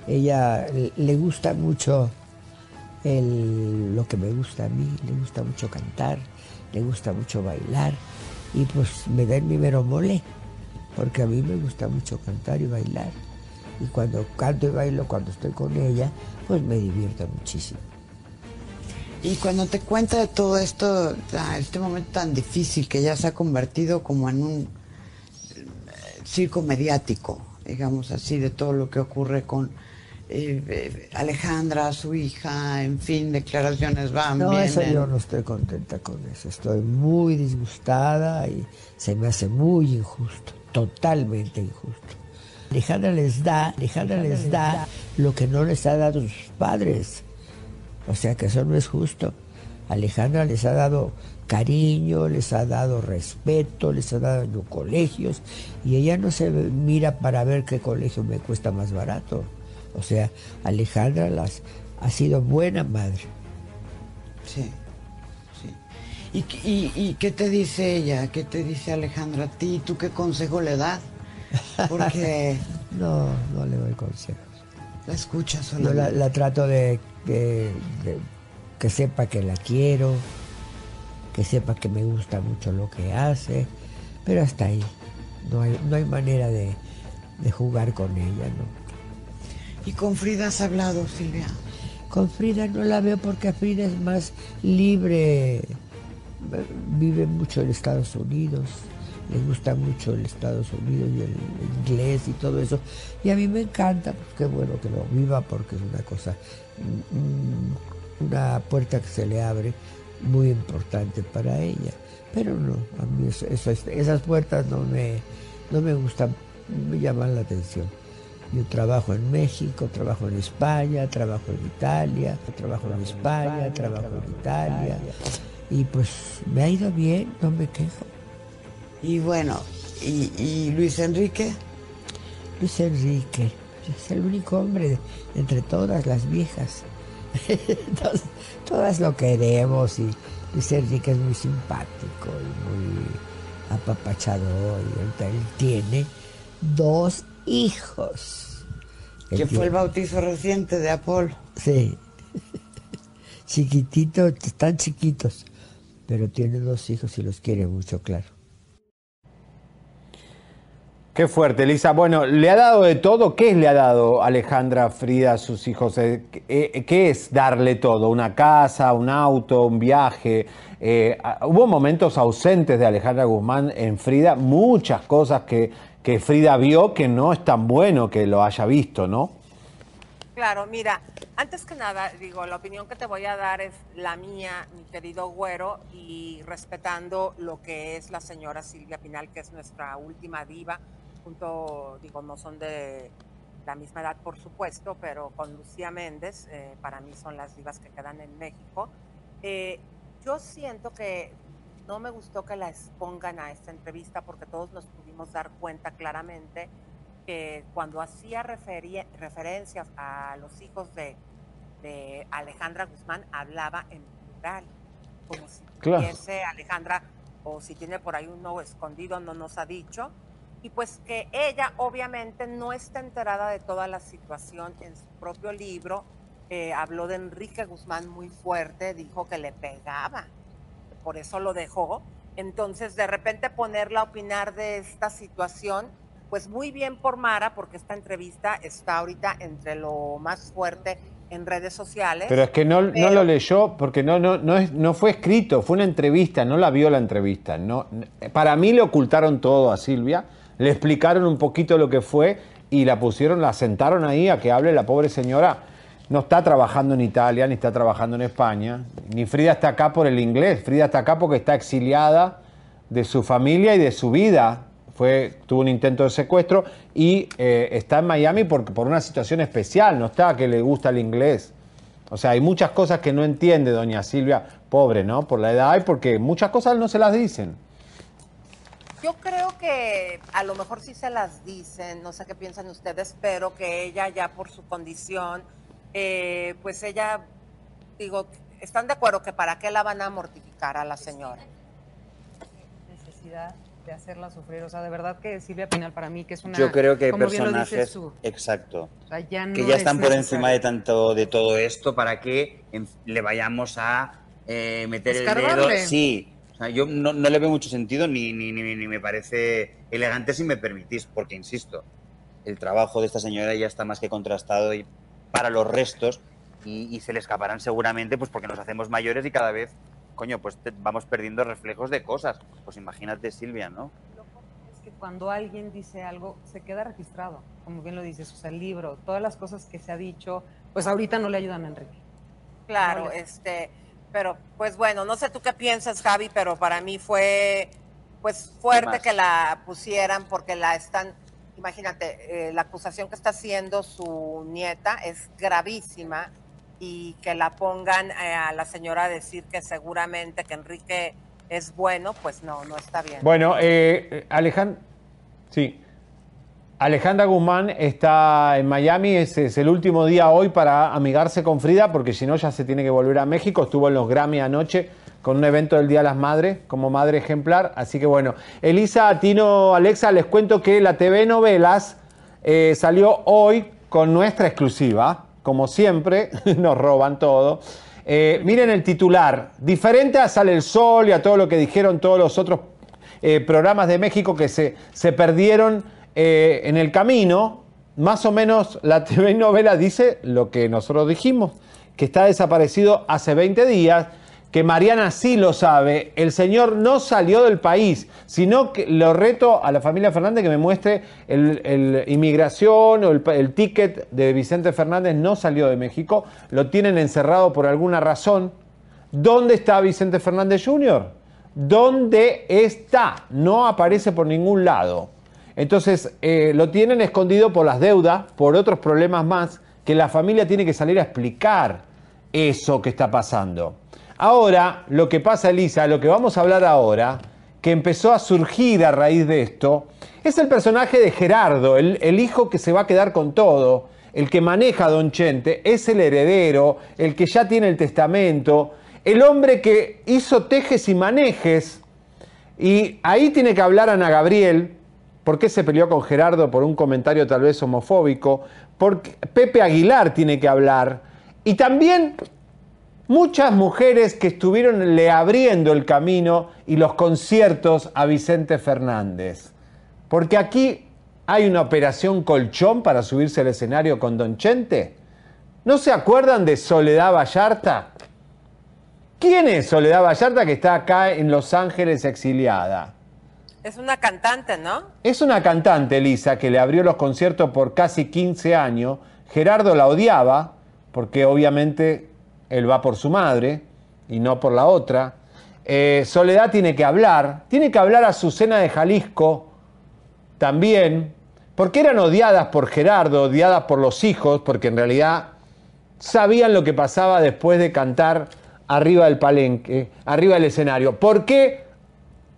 Ella le- gusta mucho el- lo que me gusta a mí, le gusta mucho cantar, le gusta mucho bailar y pues me da el mero mole, porque a mí me gusta mucho cantar y bailar. Y cuando canto y bailo, cuando estoy con ella, pues me divierto muchísimo. Y cuando te cuenta de todo esto, este momento tan difícil que ya se ha convertido como en un eh, circo mediático, digamos así, de todo lo que ocurre con eh, eh, Alejandra, su hija, en fin, declaraciones van, No, eso yo no estoy contenta con eso. Estoy muy disgustada y se me hace muy injusto, totalmente injusto. Alejandra les da, Alejandra les da lo que no les ha dado sus padres. O sea que eso no es justo. Alejandra les ha dado cariño, les ha dado respeto, les ha dado colegios y ella no se mira para ver qué colegio me cuesta más barato. O sea, Alejandra las, ha sido buena madre. Sí, sí. ¿Y, qué- y, y qué te dice ella? ¿Qué te dice Alejandra a ti? ¿Tú qué consejo le das? Porque No, no le doy consejos. la escuchas Yo solamente. la, la trato de, de que sepa que la quiero, que sepa que me gusta mucho lo que hace, pero hasta ahí. No hay, no hay manera de, de jugar con ella, ¿no? ¿Y con Frida has hablado, Silvia? Con Frida no la veo porque Frida es más libre, vive mucho en Estados Unidos, le gusta mucho el Estados Unidos y el inglés y todo eso. Y a mí me encanta, pues qué bueno que lo viva porque es una cosa, una puerta que se le abre muy importante para ella. Pero no, a mí eso- eso es- esas puertas no me, no me gustan, me llaman la atención. Yo trabajo en México, trabajo en España, trabajo en Italia, trabajo en España, trabajo en Italia. Y pues me ha ido bien, no me quejo. Y bueno, ¿y, y Luis Enrique? Luis Enrique es el único hombre de- entre todas las viejas. Entonces, todas lo queremos y Luis Enrique es muy simpático y muy apapachador. Y ahorita él tiene dos hijos. Que fue el bautizo reciente de Apolo. Sí. Chiquititos, están chiquitos, pero tiene dos hijos y los quiere mucho, claro. Qué fuerte, Elisa. Bueno, ¿le ha dado de todo? ¿Qué le ha dado Alejandra Frida a sus hijos? Eh, eh, ¿Qué es darle todo? ¿Una casa, un auto, un viaje? Eh, ah, hubo momentos ausentes de Alejandra Guzmán en Frida, muchas cosas que, que Frida vio que no es tan bueno que lo haya visto, ¿no? Claro, mira, antes que nada, digo, la opinión que te voy a dar es la mía, mi querido güero, y respetando lo que es la señora Silvia Pinal, que es nuestra última diva, junto, digo, no son de la misma edad, por supuesto, pero con Lucía Méndez, eh, para mí son las divas que quedan en México. Eh, yo siento que no me gustó que la expongan a esta entrevista porque todos nos pudimos dar cuenta claramente que cuando hacía referencias a los hijos de, de Alejandra Guzmán, hablaba en plural, como si Claro. Alejandra, o si tiene por ahí uno escondido, no nos ha dicho. Y pues que ella obviamente no está enterada de toda la situación en su propio libro. eh, habló de Enrique Guzmán muy fuerte, dijo que le pegaba, por eso lo dejó. Entonces, de repente ponerla a opinar de esta situación, pues muy bien por Mara, porque esta entrevista está ahorita entre lo más fuerte en redes sociales. Pero es que no, no lo leyó porque no, no, no, es, no fue escrito, fue una entrevista, no la vio la entrevista. No, para mí le ocultaron todo a Silvia, le explicaron un poquito lo que fue y la pusieron, la sentaron ahí a que hable la pobre señora. No está trabajando en Italia, ni está trabajando en España, ni Frida está acá por el inglés, Frida está acá porque está exiliada de su familia y de su vida. Fue, tuvo un intento de secuestro y eh, está en Miami por, por una situación especial, no está que le gusta el inglés. O sea, hay muchas cosas que no entiende doña Silvia, pobre, ¿no? Por la edad y porque muchas cosas no se las dicen. Yo creo que a lo mejor sí se las dicen, no sé qué piensan ustedes, pero que ella ya por su condición, eh, pues ella, digo, están de acuerdo que para qué la van a mortificar a la señora. necesidad de hacerla sufrir. O sea, de verdad que Silvia Pinal para mí que es una... Yo creo que hay personajes, exacto, o sea, ya que no ya es están por necesario. encima de tanto de todo esto para que le vayamos a eh, meter el dedo. Sí, sea, yo no, no le veo mucho sentido ni, ni, ni, ni me parece elegante si me permitís, porque insisto, el trabajo de esta señora ya está más que contrastado y para los restos y, y se le escaparán seguramente pues porque nos hacemos mayores y cada vez, coño, pues te- vamos perdiendo reflejos de cosas. Pues imagínate Silvia, ¿no? Es que cuando alguien dice algo, se queda registrado, como bien lo dices, o sea, el libro, todas las cosas que se ha dicho, pues ahorita no le ayudan a Enrique. Claro, No le- este, pero pues bueno, no sé tú qué piensas, Javi, pero para mí fue pues fuerte que la pusieran porque la están, imagínate, eh, la acusación que está haciendo su nieta es gravísima y que la pongan eh, a la señora a decir que seguramente que Enrique es bueno, pues no, no está bien. Bueno, eh, Alejandro, sí. Alejandra Guzmán está en Miami, ese es el último día hoy para amigarse con Frida, porque si no ya se tiene que volver a México. Estuvo en los Grammy anoche con un evento del Día de las Madres como madre ejemplar. Así que bueno, Elisa, Tino, Alexa, les cuento que la TV Novelas eh, salió hoy con nuestra exclusiva. Como siempre, nos roban todo. Eh, miren el titular, diferente a Sale el Sol y a todo lo que dijeron todos los otros eh, programas de México que se, se perdieron eh, en el camino, más o menos la TV novela dice lo que nosotros dijimos, que está desaparecido hace 20 días, que Mariana sí lo sabe, el señor no salió del país, sino que lo reto a la familia Fernández que me muestre el, inmigración o el ticket de Vicente Fernández no salió de México, lo tienen encerrado por alguna razón. ¿Dónde está Vicente Fernández Jr.? ¿Dónde está? No aparece por ningún lado. Entonces, eh, lo tienen escondido por las deudas, por otros problemas más, que la familia tiene que salir a explicar eso que está pasando. Ahora, lo que pasa, Elisa, lo que vamos a hablar ahora, que empezó a surgir a raíz de esto, es el personaje de Gerardo, el, hijo que se va a quedar con todo, el que maneja Don Chente, es el heredero, el que ya tiene el testamento, el hombre que hizo tejes y manejes, y ahí tiene que hablar Ana Gabriel, ¿Por qué se peleó con Gerardo por un comentario tal vez homofóbico? Porque Pepe Aguilar tiene que hablar. Y también muchas mujeres que estuvieron le abriendo el camino y los conciertos a Vicente Fernández. Porque aquí hay una operación colchón para subirse al escenario con Don Chente. ¿No se acuerdan de Soledad Vallarta? ¿Quién es Soledad Vallarta que está acá en Los Ángeles exiliada? Es una cantante, ¿no? Es una cantante, Elisa, que le abrió los conciertos por casi 15 años. Gerardo la odiaba, porque obviamente él va por su madre y no por la otra. Eh, Soledad tiene que hablar, tiene que hablar a Azucena de Jalisco también, porque eran odiadas por Gerardo, odiadas por los hijos, porque en realidad sabían lo que pasaba después de cantar arriba del palenque, arriba del escenario. ¿Por qué?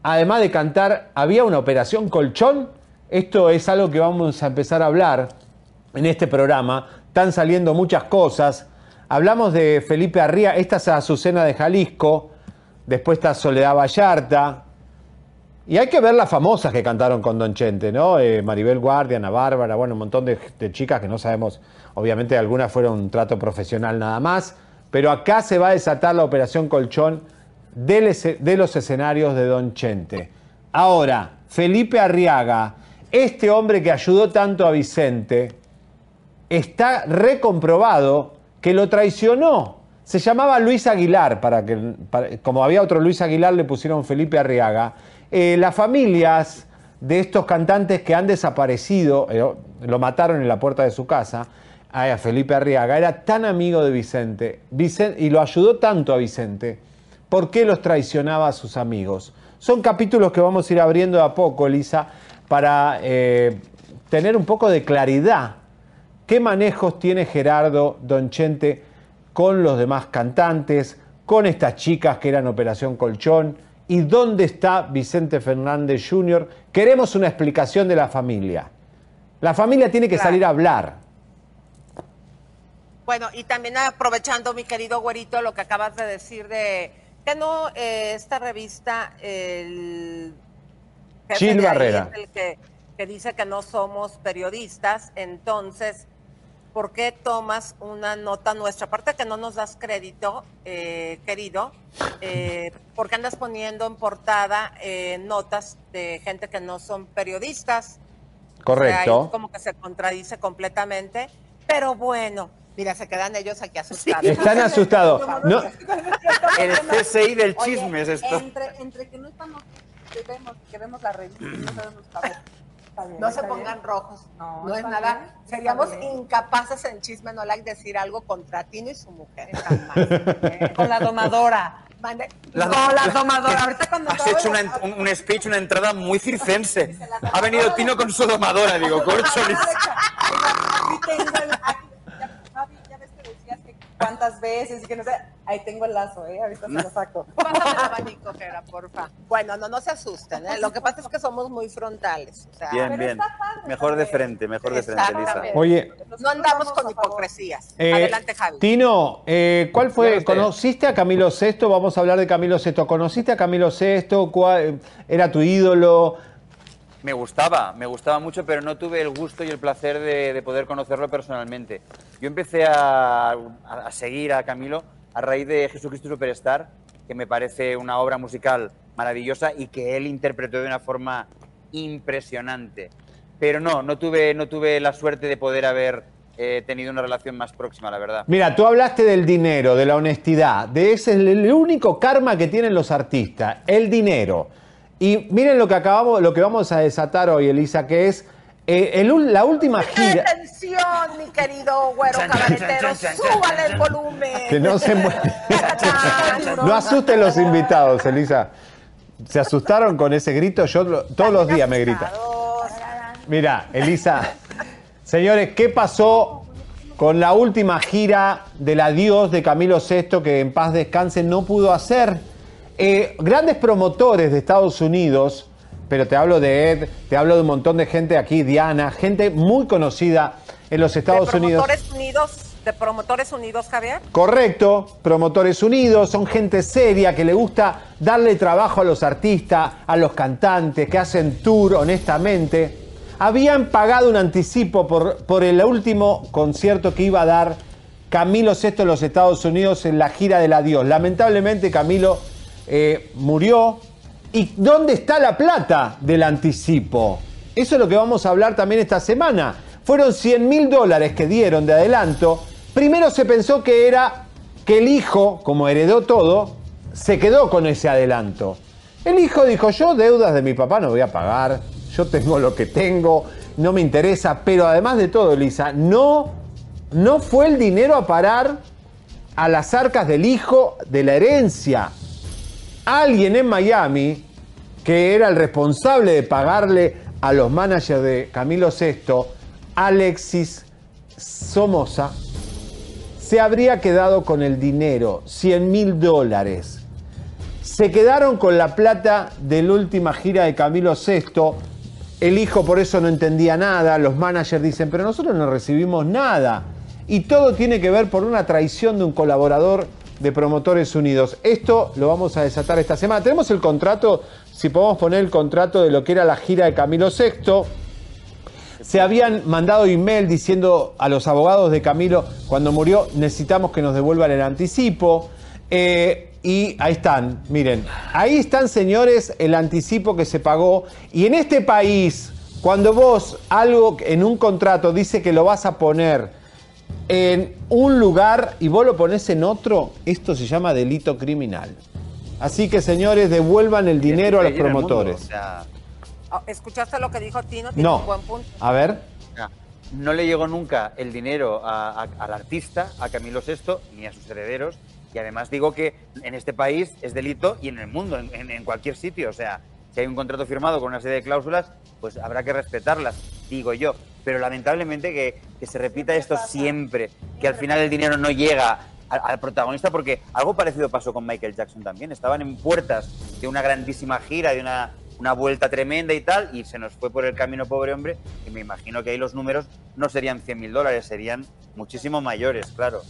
Además de cantar, había una operación colchón. Esto es algo que vamos a empezar a hablar en este programa. Están saliendo muchas cosas. Hablamos de Felipe Arría, esta es Azucena de Jalisco, después está Soledad Vallarta. Y hay que ver las famosas que cantaron con Don Chente, ¿no? Eh, Maribel Guardia, Ana Bárbara, bueno, un montón de, de chicas que no sabemos, obviamente algunas fueron un trato profesional nada más, pero acá se va a desatar la operación colchón de los escenarios de Don Chente. Ahora, Felipe Arriaga, este hombre que ayudó tanto a Vicente, está recomprobado que lo traicionó. Se llamaba Luis Aguilar, para que, como había otro Luis Aguilar, le pusieron Felipe Arriaga. Eh, las familias de estos cantantes que han desaparecido, eh, lo mataron en la puerta de su casa, a Felipe Arriaga, era tan amigo de Vicente, Vicente y lo ayudó tanto a Vicente por qué los traicionaba a sus amigos. Son capítulos que vamos a ir abriendo de a poco, Elisa, para eh, tener un poco de claridad. ¿Qué manejos tiene Gerardo Don Chente con los demás cantantes, con estas chicas que eran Operación Colchón? ¿Y dónde está Vicente Fernández Jr.? Queremos una explicación de la familia. La familia tiene que salir a hablar. Bueno, y también aprovechando, mi querido güerito, lo que acabas de decir de que no eh, esta revista, el Chil Barrera. el que, que dice que no somos periodistas, entonces, ¿por qué tomas una nota nuestra? Aparte que no nos das crédito, eh, querido, eh, ¿por qué andas poniendo en portada eh, notas de gente que no son periodistas? O sea, Correcto. ahí como que se contradice completamente, pero bueno. Mira, se quedan ellos aquí asustados. Están asustados. No, El CSI del Oye, chisme es esto. Entre, entre que no estamos, que vemos, que vemos la revista, no sabemos saber. No se pongan rojos, no, es está nada. bien, Seríamos bien. incapaces en chisme no like decir algo contra Tino y su mujer. Con la domadora. Mande- La- no, la domadora. Ahorita cuando Has hecho una, ent- un, un speech, una entrada muy circense. Ha venido Tino con su domadora, digo, corcholis. Aquí tengo el- aquí- ya- Fabi, ya ves que decías que cuántas veces y que no sé. Ahí tengo el lazo, ¿eh? Ahorita se lo saco. Pásame el abanico, Jera, porfa. Bueno, no, no se asusten, ¿eh? Lo que pasa es que somos muy frontales. O sea, Bien, bien. Mejor de frente, mejor de frente. Exactamente. Oye, No andamos con hipocresías. Eh, Adelante, Javi. Tino, eh, ¿cuál fue? ¿Conociste a Camilo VI? Vamos a hablar de Camilo VI. ¿Conociste a Camilo VI? ¿Cuál- ¿Era tu ídolo? Me gustaba, me gustaba mucho, pero no tuve el gusto y el placer de, de poder conocerlo personalmente. Yo empecé a, seguir a Camilo a raíz de Jesucristo Superstar, que me parece una obra musical maravillosa y que él interpretó de una forma impresionante. Pero no, no tuve, no tuve la suerte de poder haber eh, tenido una relación más próxima, la verdad. Mira, tú hablaste del dinero, de la honestidad, de ese es el único karma que tienen los artistas, el dinero. Y miren lo que acabamos, lo que vamos a desatar hoy, Elisa, que es eh, el la última gira. Atención, mi querido güero cabaretero, súbale el volumen. Que no se mueve. No asusten los invitados, Elisa. Se asustaron con ese grito, yo todos los días me grita. Mira, Elisa, señores, ¿qué pasó con la última gira del adiós de Camilo VI que en paz descanse no pudo hacer? Eh, grandes promotores de Estados Unidos, pero te hablo de Ed, te hablo de un montón de gente aquí, Diana, gente muy conocida en los Estados de Unidos. promotores unidos, de promotores unidos, Javier. Correcto, Promotores Unidos, son gente seria que le gusta darle trabajo a los artistas, a los cantantes, que hacen tour honestamente. Habían pagado un anticipo por, por el último concierto que iba a dar Camilo VI en los Estados Unidos en la gira del adiós. Lamentablemente Camilo eh, murió. ¿Y dónde está la plata del anticipo? Eso es lo que vamos a hablar también esta semana. Fueron 100 mil dólares que dieron de adelanto. Primero se pensó que era que el hijo, como heredó todo, se quedó con ese adelanto. El hijo dijo, yo deudas de mi papá no voy a pagar, yo tengo lo que tengo, no me interesa, pero además de todo, Elisa, no, no fue el dinero a parar a las arcas del hijo de la herencia. Alguien en Miami, que era el responsable de pagarle a los managers de Camilo VI, Alexis Somoza, se habría quedado con el dinero, 100 mil dólares. Se quedaron con la plata de la última gira de Camilo VI. El hijo por eso no entendía nada. Los managers dicen, pero nosotros no recibimos nada. Y todo tiene que ver por una traición de un colaborador de Promotores Unidos. Esto lo vamos a desatar esta semana. Tenemos el contrato, si podemos poner el contrato de lo que era la gira de Camilo VI. Se habían mandado email diciendo a los abogados de Camilo cuando murió necesitamos que nos devuelvan el anticipo. Eh, y ahí están, miren, ahí están señores el anticipo que se pagó. Y en este país, cuando vos algo en un contrato dice que lo vas a poner en un lugar y vos lo pones en otro, esto se llama delito criminal. Así que señores, devuelvan el dinero a los promotores. Oh, ¿Escuchaste lo que dijo Tino? Tiene No. un buen punto. A ver. no le llegó nunca el dinero a- a- al artista, a Camilo VI, ni a sus herederos. Y además digo que en este país es delito y en el mundo, en, en- en cualquier sitio. O sea, si hay un contrato firmado con una serie de cláusulas, pues habrá que respetarlas, digo yo. Pero lamentablemente que, que se repita esto siempre, que al final el dinero no llega al, protagonista, porque algo parecido pasó con Michael Jackson también. Estaban en puertas de una grandísima gira, de una, una vuelta tremenda y tal, y se nos fue por el camino, pobre hombre, y me imagino que ahí los números no serían 100 mil dólares, serían muchísimo mayores, claro.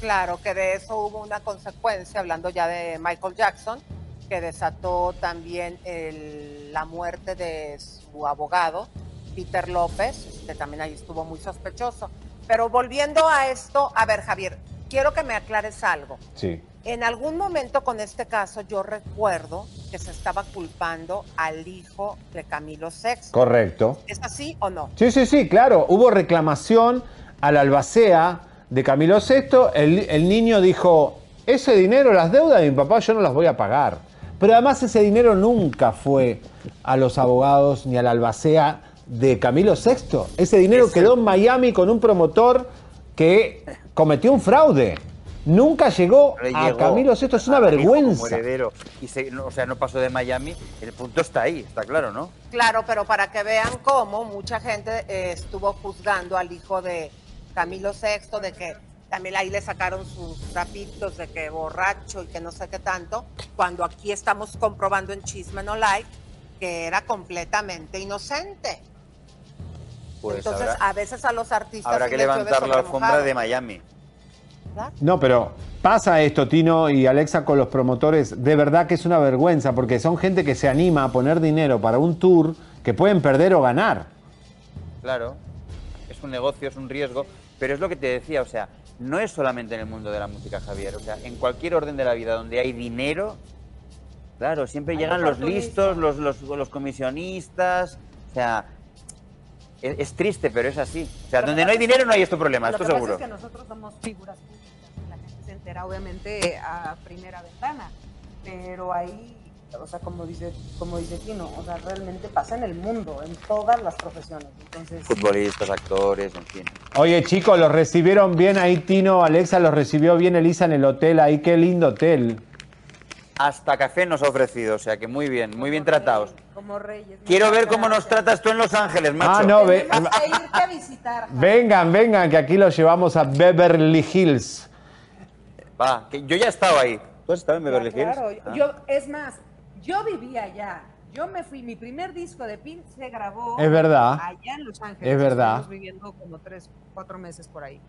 Claro que de eso hubo una consecuencia, hablando ya de Michael Jackson, que desató también el- la muerte de su abogado, Peter López, que también ahí estuvo muy sospechoso. Pero volviendo a esto, a ver Javier, quiero que me aclares algo. Sí. En algún momento con este caso yo recuerdo que se estaba culpando al hijo de Camilo VI. Correcto. ¿Es así o no? Sí, sí, sí, claro. Hubo reclamación al albacea de Camilo VI. El, el niño dijo, ese dinero, las deudas de mi papá, yo no las voy a pagar. Pero además ese dinero nunca fue a los abogados ni al albacea de Camilo VI. Ese dinero quedó en Miami con un promotor que cometió un fraude. Nunca llegó Le a llegó Camilo VI. Es una como vergüenza. heredero y se- no- o sea, no pasó de Miami, el punto está ahí, está claro, ¿no? Claro, pero para que vean cómo mucha gente eh, estuvo juzgando al hijo de Camilo VI de que también ahí le sacaron sus trapitos de que borracho y que no sé qué tanto, cuando aquí estamos comprobando en Chisme No Like que era completamente inocente. Pues Entonces, habrá, a veces a los artistas habrá que levantar la alfombra de Miami. No, pero pasa esto, Tino y Alexa, con los promotores. De verdad que es una vergüenza, porque son gente que se anima a poner dinero para un tour que pueden perder o ganar. Claro, es un negocio, es un riesgo, pero es lo que te decía, o sea, no es solamente en el mundo de la música, Javier, o sea, en cualquier orden de la vida donde hay dinero, claro, siempre Hay llegan los listos, los, los, los comisionistas, o sea, es, es triste, pero es así. O sea, donde no hay dinero no hay esto problema, lo esto que pasa seguro. es que nosotros somos figuras públicas la gente se entera obviamente a primera ventana, pero ahí, o sea, como dice, como dice Tino, o sea, realmente pasa en el mundo, en todas las profesiones. Entonces, Futbolistas, actores, en fin. Oye, chicos, los recibieron bien ahí, Tino, Alexa, los recibió bien Elisa en el hotel, ahí, qué lindo hotel. Hasta café nos ha ofrecido, o sea que muy bien, muy bien tratados. como reyes. Quiero ver cómo nos tratas tú en Los Ángeles, macho. Ah, no, ve- Tenemos que irte a visitar. vengan, vengan, que aquí los llevamos a Beverly Hills. Va, que yo ya he estado ahí. ¿Tú has estado en Beverly Hills? Claro, Ah. yo, es más, yo vivía allá. Yo me fui, mi primer disco de Pink se grabó Es verdad. allá en Los Ángeles. Es verdad. Estuvimos viviendo como tres, cuatro meses por ahí.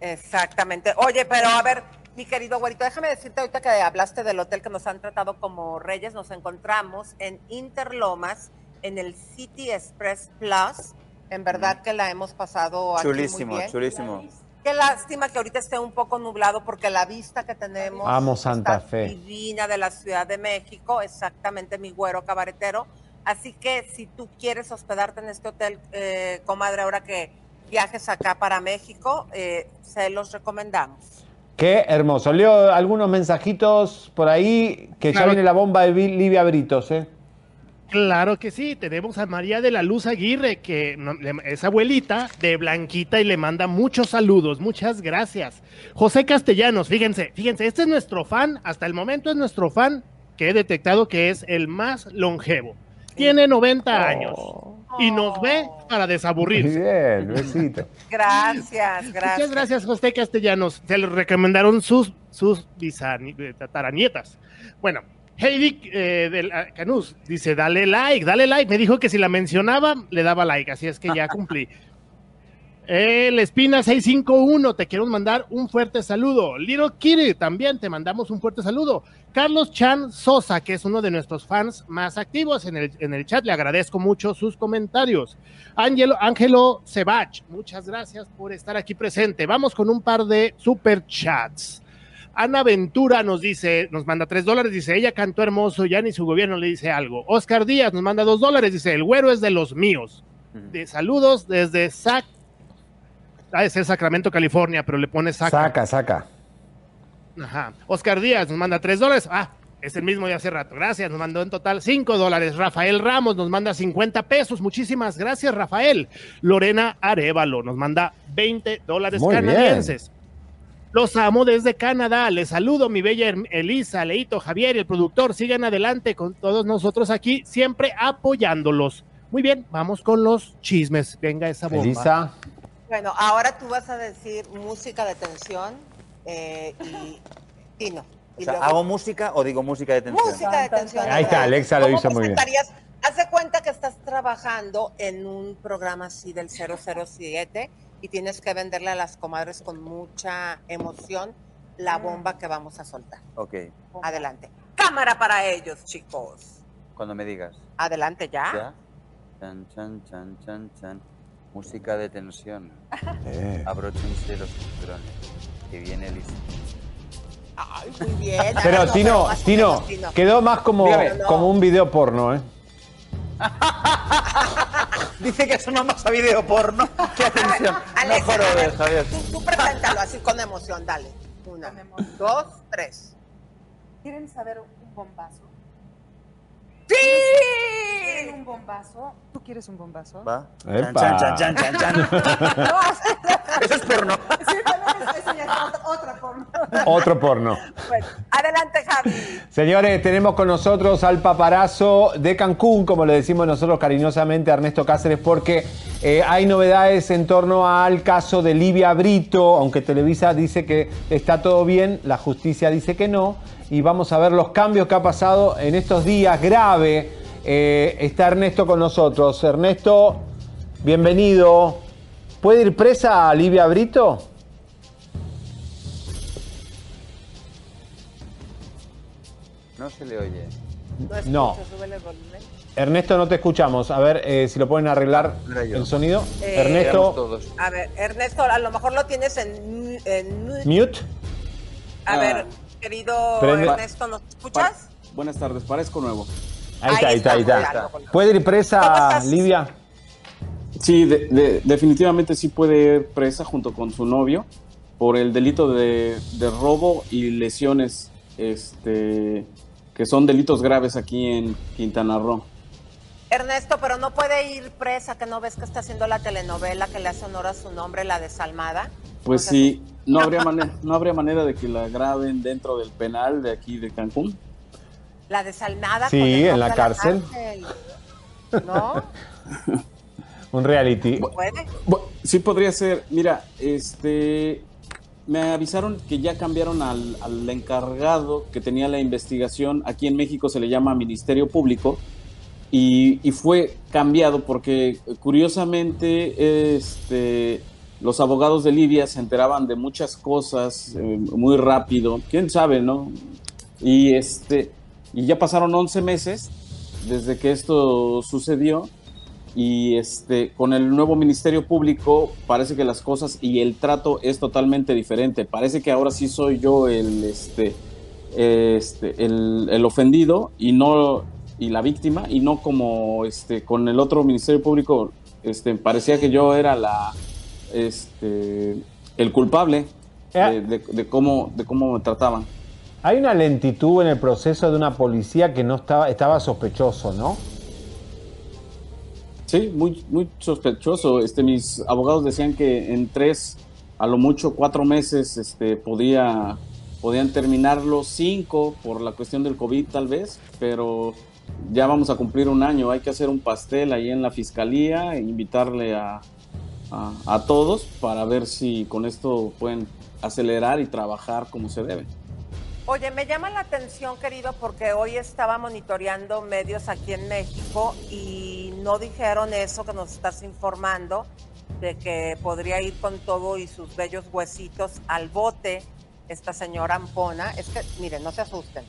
Exactamente. Oye, pero a ver, mi querido güerito, déjame decirte ahorita que hablaste del hotel que nos han tratado como reyes. Nos encontramos en Interlomas, en el City Express Plus. En verdad que la hemos pasado aquí Chulísimo, muy bien. chulísimo. Qué lástima que ahorita esté un poco nublado porque la vista que tenemos Amo Santa está Fe. divina de la Ciudad de México, exactamente mi güero cabaretero. Así que si tú quieres hospedarte en este hotel, eh, comadre, ahora que viajes acá para México, eh, se los recomendamos. Qué hermoso. Leo algunos mensajitos por ahí, que ya viene la bomba de Vi- Livia Britos, ¿eh? Claro que sí, tenemos a María de la Luz Aguirre, que es abuelita de Blanquita y le manda muchos saludos, muchas gracias. José Castellanos, fíjense, fíjense, este es nuestro fan, hasta el momento es nuestro fan que he detectado que es el más longevo. Tiene 90 años y nos ve para desaburrirse. Muy bien, besito. Gracias, gracias. Muchas gracias, José Castellanos. Se les recomendaron sus, sus eh, tataranietas. Bueno, Heidi eh, del ah, Canús dice, dale like, dale like. Me dijo que si la mencionaba, le daba like, así es que ya cumplí. El Espina 651, te quiero mandar un fuerte saludo. Little Kitty, también te mandamos un fuerte saludo. Carlos Chan Sosa, que es uno de nuestros fans más activos en el, en el chat, le agradezco mucho sus comentarios. Ángelo, Ángelo Sebach, muchas gracias por estar aquí presente. Vamos con un par de super chats. Ana Ventura nos dice, nos manda tres dólares, dice, ella cantó hermoso, ya ni su gobierno le dice algo. Oscar Díaz nos manda dos dólares, dice, el güero es de los míos. De saludos desde Sac, ha de ser Sacramento, California, pero le pone Sac. Saca, saca. Ajá. Oscar Díaz nos manda tres dólares. Ah, es el mismo de hace rato. Gracias. Nos mandó en total cinco dólares. Rafael Ramos nos manda 50 pesos. Muchísimas gracias, Rafael. Lorena Arevalo nos manda 20 dólares Muy bien. Los amo desde Canadá. Les saludo, mi bella Elisa, Leito, Javier y el productor. Sigan adelante con todos nosotros aquí, siempre apoyándolos. Muy bien, vamos con los chismes. Venga esa bomba. Elisa. Bueno, ahora tú vas a decir música de tensión eh, y Tino. O Y sea, luego- ¿hago música o digo música de tensión? Música de tensión. Ahí está, Alexa lo ¿Cómo hizo muy bien. Haz de cuenta que estás trabajando en un programa así del 007 y tienes que venderle a las comadres con mucha emoción la bomba que vamos a soltar. Ok, Adelante. Cámara para ellos, chicos. cuando me digas. Adelante ya. ¿Ya? Chan, chan, chan, chan, chan. Música de tensión. Eh. Abróchense los cinturones. Que viene listo. Ay, muy bien. Pero Ah, no, Tino, Tino, quedó más como, Dígame. como un video porno, ¿eh? Dice que suena más a video porno que atención. Mejor a ver, Javier. Tú, tú preséntalo así con emoción, dale. Una, dos, tres. ¿Quieren saber un bombazo? ¡Sí! ¿Quieren un bombazo? ¿Tú quieres un bombazo? Va. Chan, chan, chan, chan, chan. Eso es porno. Sí, eso ya es otra, otra forma. Otro porno. Bueno, adelante, Javi. Señores, tenemos con nosotros al paparazo de Cancún, como le decimos nosotros cariñosamente a Ernesto Cáceres, porque eh, hay novedades en torno al caso de Livia Brito, aunque Televisa dice que está todo bien, la justicia dice que no, y vamos a ver los cambios que ha pasado en estos días grave. Eh, está Ernesto con nosotros. Ernesto, bienvenido. ¿Puede ir presa a Livia Brito? No se le oye. No. Ernesto, no te escuchamos. A ver eh, si lo pueden arreglar el sonido. Eh, Ernesto, todos. A ver, Ernesto, a lo mejor lo tienes en... en- mute. A ver, querido Prende- Ernesto, ¿nos escuchas? Buenas tardes, parezco nuevo. Ahí está, ahí está, ahí está. ¿Puede ir presa Livia? Sí, de- de- definitivamente sí puede ir presa junto con su novio por el delito de, de robo y lesiones, este, que son delitos graves aquí en Quintana Roo. Ernesto, pero no puede ir presa, que no ves que está haciendo la telenovela que le hace honor a su nombre, la desalmada. Pues sí, no habría, manera, no habría manera de que la graben dentro del penal de aquí de Cancún. La desalmada. Sí, con el en la cárcel. cárcel. ¿No? Un reality. ¿Puede? Sí podría ser. Mira, este, me avisaron que ya cambiaron al, al encargado que tenía la investigación. Aquí en México se le llama Ministerio Público. Y, y fue cambiado porque curiosamente este, los abogados de Libia se enteraban de muchas cosas eh, muy rápido. ¿Quién sabe, no? Y, este, y ya pasaron 11 meses desde que esto sucedió y este con el nuevo ministerio público parece que las cosas y el trato es totalmente diferente. Parece que ahora sí soy yo el este este el, el ofendido y no y la víctima y no como este con el otro ministerio público este parecía que yo era la este el culpable de, de- de cómo de cómo me trataban Hay una lentitud en el proceso de una policía que no estaba, estaba sospechoso, ¿no? Sí, muy, muy sospechoso. Este, mis abogados decían que en tres, a lo mucho cuatro meses, este, podía, podían terminarlo cinco por la cuestión del COVID tal vez, pero ya vamos a cumplir un año. Hay que hacer un pastel ahí en la fiscalía, e invitarle a, a, a todos para ver si con esto pueden acelerar y trabajar como se debe. Oye, me llama la atención, querido, porque hoy estaba monitoreando medios aquí en México y no dijeron eso que nos estás informando, de que podría ir con todo y sus bellos huesitos al bote esta señora Ampona. Es que, miren, no se asusten,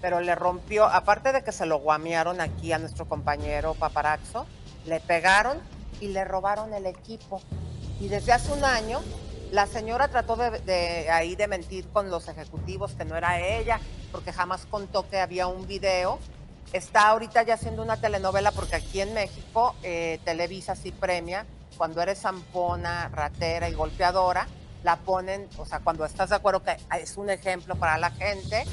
pero le rompió, aparte de que se lo guamearon aquí a nuestro compañero Paparaxo, le pegaron y le robaron el equipo. Y desde hace un año la señora trató de, ahí de mentir con los ejecutivos que no era ella, porque jamás contó que había un video. Está ahorita ya haciendo una telenovela porque aquí en México eh, Televisa sí premia cuando eres zampona, ratera y golpeadora, la ponen, o sea, cuando estás de acuerdo que es un ejemplo para la gente.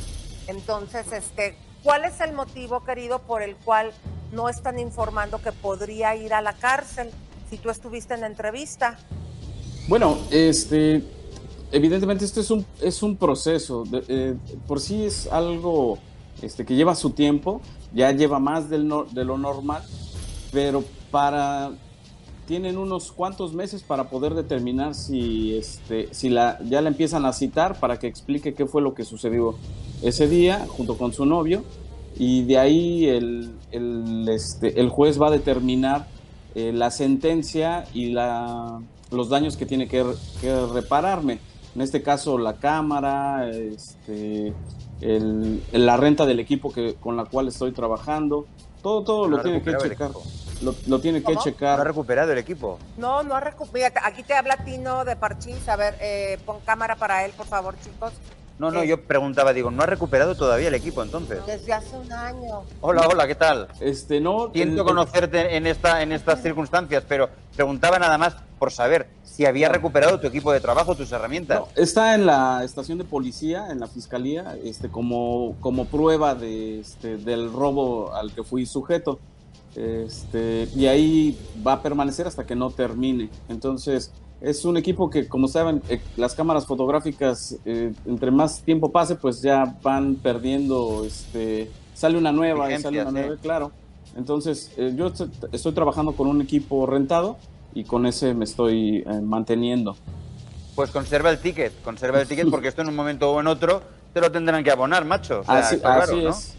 Entonces, este, ¿cuál es el motivo, querido, por el cual no están informando que podría ir a la cárcel si tú estuviste en entrevista? Bueno, este, evidentemente esto es un, es un proceso. Eh, por sí es algo este, que lleva su tiempo, ya lleva más del no- de lo normal, pero para tienen unos cuantos meses para poder determinar si, este, si la, ya la empiezan a citar para que explique qué fue lo que sucedió ese día junto con su novio y de ahí el, el, este, el juez va a determinar eh, la sentencia y la, los daños que tiene que, que repararme. En este caso, la cámara, este, el- la renta del equipo que, con la cual estoy trabajando, todo, todo No lo tiene que checar. Lo, lo tiene que checar. ¿No ha recuperado el equipo? No, no ha recuperado. Aquí te habla Tino de Parchís. A ver, eh, pon cámara para él, por favor, chicos. No, no, yo preguntaba, digo, ¿no ha recuperado todavía el equipo entonces? Desde hace un año. Hola, hola, ¿qué tal? Este, no. Siento el- conocerte en, esta, en estas circunstancias, pero preguntaba nada más por saber si había recuperado tu equipo de trabajo, tus herramientas. No, está en la estación de policía, en la fiscalía, este, como, como prueba de, este, del robo al que fui sujeto. Este, y ahí va a permanecer hasta que no termine. Entonces, es un equipo que, como saben, eh, las cámaras fotográficas, eh, entre más tiempo pase, pues ya van perdiendo, este, sale una nueva y sale una nueva, ¿eh? claro. Entonces, eh, yo estoy, estoy trabajando con un equipo rentado y con ese me estoy eh, manteniendo. Pues conserva el ticket, conserva el ticket porque esto en un momento o en otro te lo tendrán que abonar, macho. O sea, así está claro, así ¿no? es.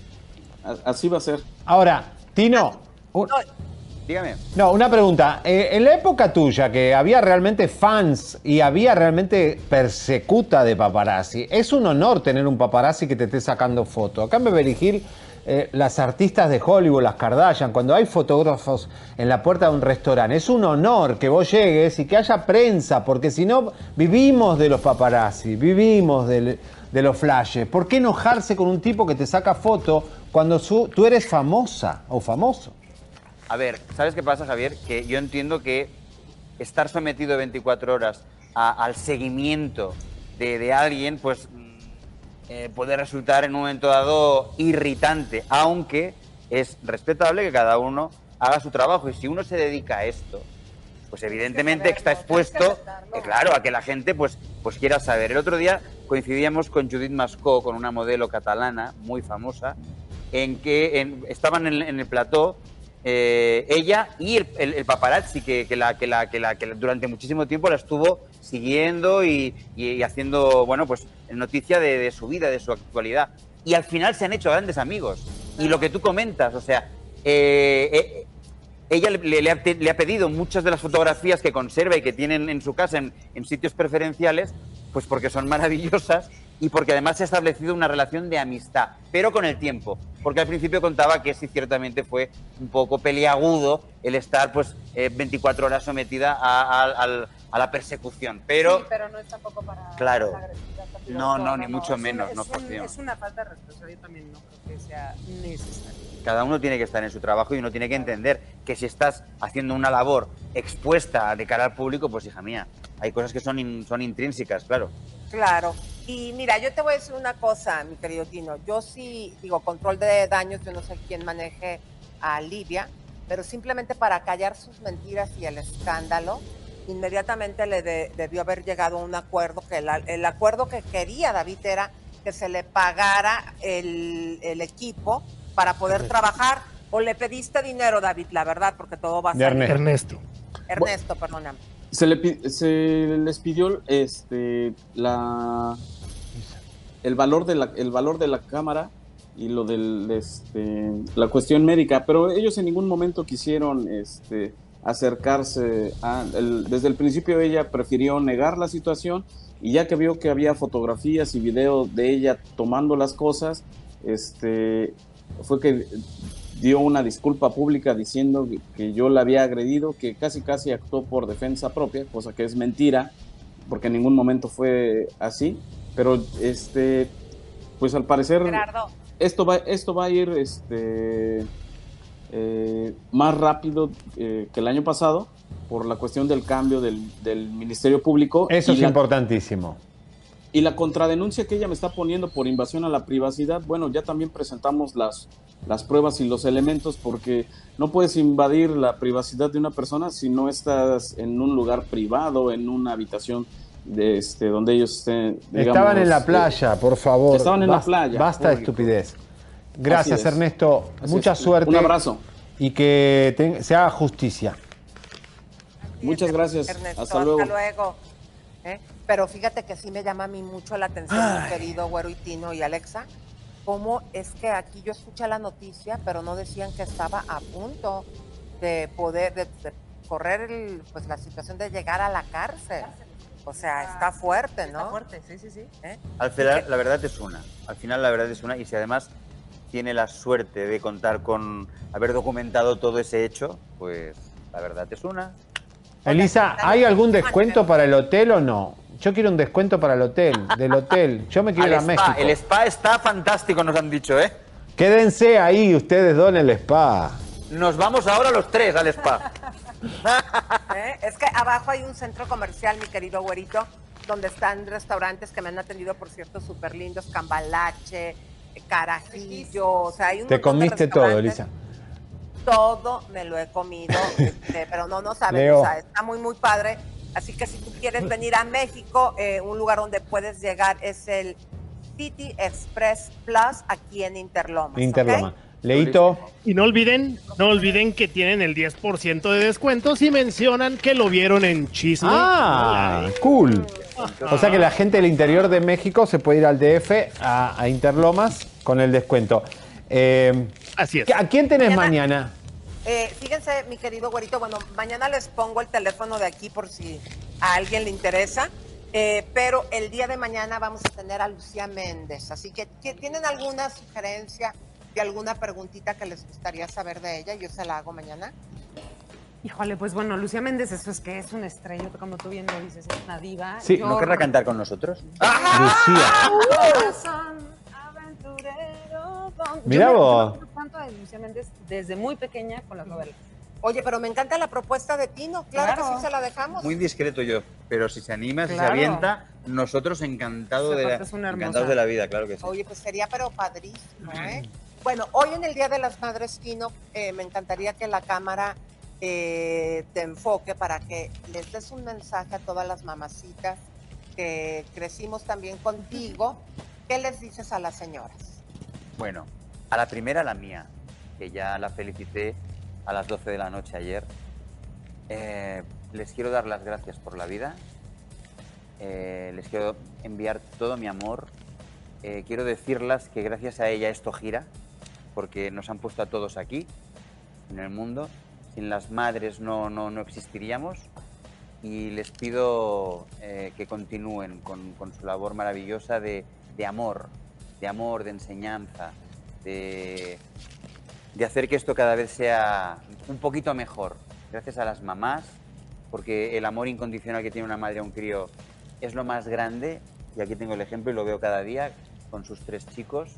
A- Así va a ser. Ahora, Tino, un- Dígame. no, una pregunta. Eh, en la época tuya, que había realmente fans y había realmente persecuta de paparazzi, es un honor tener un paparazzi que te esté sacando fotos. Acá en Beverly Hills, eh, las artistas de Hollywood, las Kardashian, cuando hay fotógrafos en la puerta de un restaurante, es un honor que vos llegues y que haya prensa, porque si no, vivimos de los paparazzi, vivimos de los flashes. ¿Por qué enojarse con un tipo que te saca foto cuando tú eres famosa o famoso? A ver, ¿sabes qué pasa, Javier? Que yo entiendo que estar sometido 24 horas a- al seguimiento de, de alguien, pues mm, eh, puede resultar en un momento dado irritante, aunque es respetable que cada uno haga su trabajo. Y si uno se dedica a esto, pues evidentemente está expuesto, eh, claro, a que la gente pues, pues quiera saber. El otro día coincidíamos con Judith Mascó, con una modelo catalana muy famosa, en que en- estaban en, en el plató eh, ella y el, paparazzi que, que la, que, la, que, la, que durante muchísimo tiempo la estuvo siguiendo y, haciendo, bueno, pues noticia de, su vida, de su actualidad. Y al final se han hecho grandes amigos. Y lo que tú comentas, o sea, eh, eh, ella le ha pedido muchas de las fotografías que conserva y que tienen en su casa en, en sitios preferenciales, pues porque son maravillosas y porque además se ha establecido una relación de amistad, pero con el tiempo. Porque al principio contaba que sí, ciertamente fue un poco peliagudo el estar pues eh, 24 horas sometida a, a- al- a la persecución. Pero Sí, pero no es tampoco para Claro. tampoco. No, no, ni mucho menos, es no, un-. Es una falta de yo también no creo que sea necesario. cada uno tiene que estar en su trabajo y uno tiene que entender que si estás haciendo una labor expuesta de cara al público, pues hija mía, hay cosas que son, in- son intrínsecas, claro. Claro. Y mira, yo te voy a decir una cosa, mi querido Tino. Yo sí, digo, control de daños, yo no sé quién maneje a Livia, pero simplemente para callar sus mentiras y el escándalo, inmediatamente le de- debió haber llegado a un acuerdo, que el, el acuerdo que quería David era que se le pagara el, el equipo para poder trabajar. O le pediste dinero, David, la verdad, porque todo va a salir. Ernesto. Ernesto, perdóname. Se, le, se les pidió este, la, el, valor de la, el valor de la cámara y lo del, este, la cuestión médica, pero ellos en ningún momento quisieron este, acercarse. Desde el principio ella prefirió negar la situación y ya que vio que había fotografías y videos de ella tomando las cosas, este, fue que dio una disculpa pública diciendo que- yo la había agredido, que casi casi actuó por defensa propia, cosa que es mentira, porque en ningún momento fue así. Pero este, pues al parecer Gerardo. esto va, esto va a ir este, eh, más rápido eh, que el año pasado por la cuestión del cambio del, del Ministerio Público. Eso es la- importantísimo. Y la contradenuncia que ella me está poniendo por invasión a la privacidad, bueno, ya también presentamos las, las pruebas y los elementos porque no puedes invadir la privacidad de una persona si no estás en un lugar privado, en una habitación de este, donde ellos estén. digamos, Estaban en la eh, playa, por favor. Estaban en la playa, Basta de estupidez. Gracias, es. Ernesto. Así Mucha es. suerte. Un abrazo. Y que te- se haga justicia. Muchas gracias. Ernesto, Hasta luego. ¿eh? Pero fíjate que sí me llama a mí mucho la atención, mi querido Güero y Tino y Alexa, cómo es que aquí yo escuché la noticia, pero no decían que estaba a punto de poder, de, de correr el- pues la situación de llegar a la cárcel. O sea, está fuerte, ¿no? Está fuerte, sí, sí, sí. Al final, la verdad es una. Al final, la verdad es una. Y si además tiene la suerte de contar con haber documentado todo ese hecho, pues la verdad es una. Elisa, ¿hay algún descuento para el hotel o no? Yo quiero un descuento para el hotel, del hotel. Yo me quiero ir a spa. México. El spa está fantástico, nos han dicho, ¿eh? Quédense ahí ustedes dos en el spa. Nos vamos ahora los tres al spa. ¿Eh? Es que abajo hay un centro comercial, mi querido güerito, donde están restaurantes que me han atendido, por cierto, súper lindos, Cambalache, eh, Carajillo, o sea, hay un Te de comiste todo. Elisa. Todo me lo he comido, este, pero no, no sabes, o sea, está muy, muy padre. Así que si tú quieres venir a México, eh, un lugar donde puedes llegar es el City Express Plus aquí en Interlomas. Interloma. Leito. Y no olviden, no olviden que tienen el 10% de descuento si mencionan que lo vieron en Chisme. Ah, cool. O sea que la gente del interior de México se puede ir al DF, a, a Interlomas, con el descuento. Eh, Así es. ¿A quién tenés mañana? Eh, fíjense, mi querido güerito, bueno, mañana les pongo el teléfono de aquí por si a alguien le interesa. eh, pero el día de mañana vamos a tener a Lucía Méndez. Así que, ¿que ¿tienen alguna sugerencia de alguna preguntita que les gustaría saber de ella? Yo se la hago mañana. Híjole, pues bueno, Lucía Méndez, eso es que es una estrella, como tú bien lo dices, es una diva. Sí, Yo- ¿no querrá cantar con nosotros? Lucía. Me- vos. Tanto de Lucía Méndez desde muy pequeña con las novelas. Oye, pero me encanta la propuesta de Tino. Claro, Claro. que sí se la dejamos. Muy discreto yo, pero si se anima, si se avienta, nosotros encantados Esa de, la, encantados de la vida, claro que sí. Oye, pues sería pero padrísimo, ¿eh? Bueno, hoy en el Día de las Madres Tino, eh, me encantaría que la cámara eh, te enfoque para que les des un mensaje a todas las mamacitas que crecimos también contigo. ¿Qué les dices a las señoras? Bueno, a la primera, la mía, que ya la felicité a las 12 de la noche ayer. Eh, les quiero dar las gracias por la vida. Eh, les quiero enviar todo mi amor. Eh, quiero decirles que gracias a ella esto gira, porque nos han puesto a todos aquí, en el mundo. Sin las madres no, no, no existiríamos. Y les pido eh, que continúen con, con su labor maravillosa de, de amor, de amor, de enseñanza, de, de hacer que esto cada vez sea un poquito mejor. Gracias a las mamás, porque el amor incondicional que tiene una madre a un crío es lo más grande, y aquí tengo el ejemplo y lo veo cada día con sus tres chicos,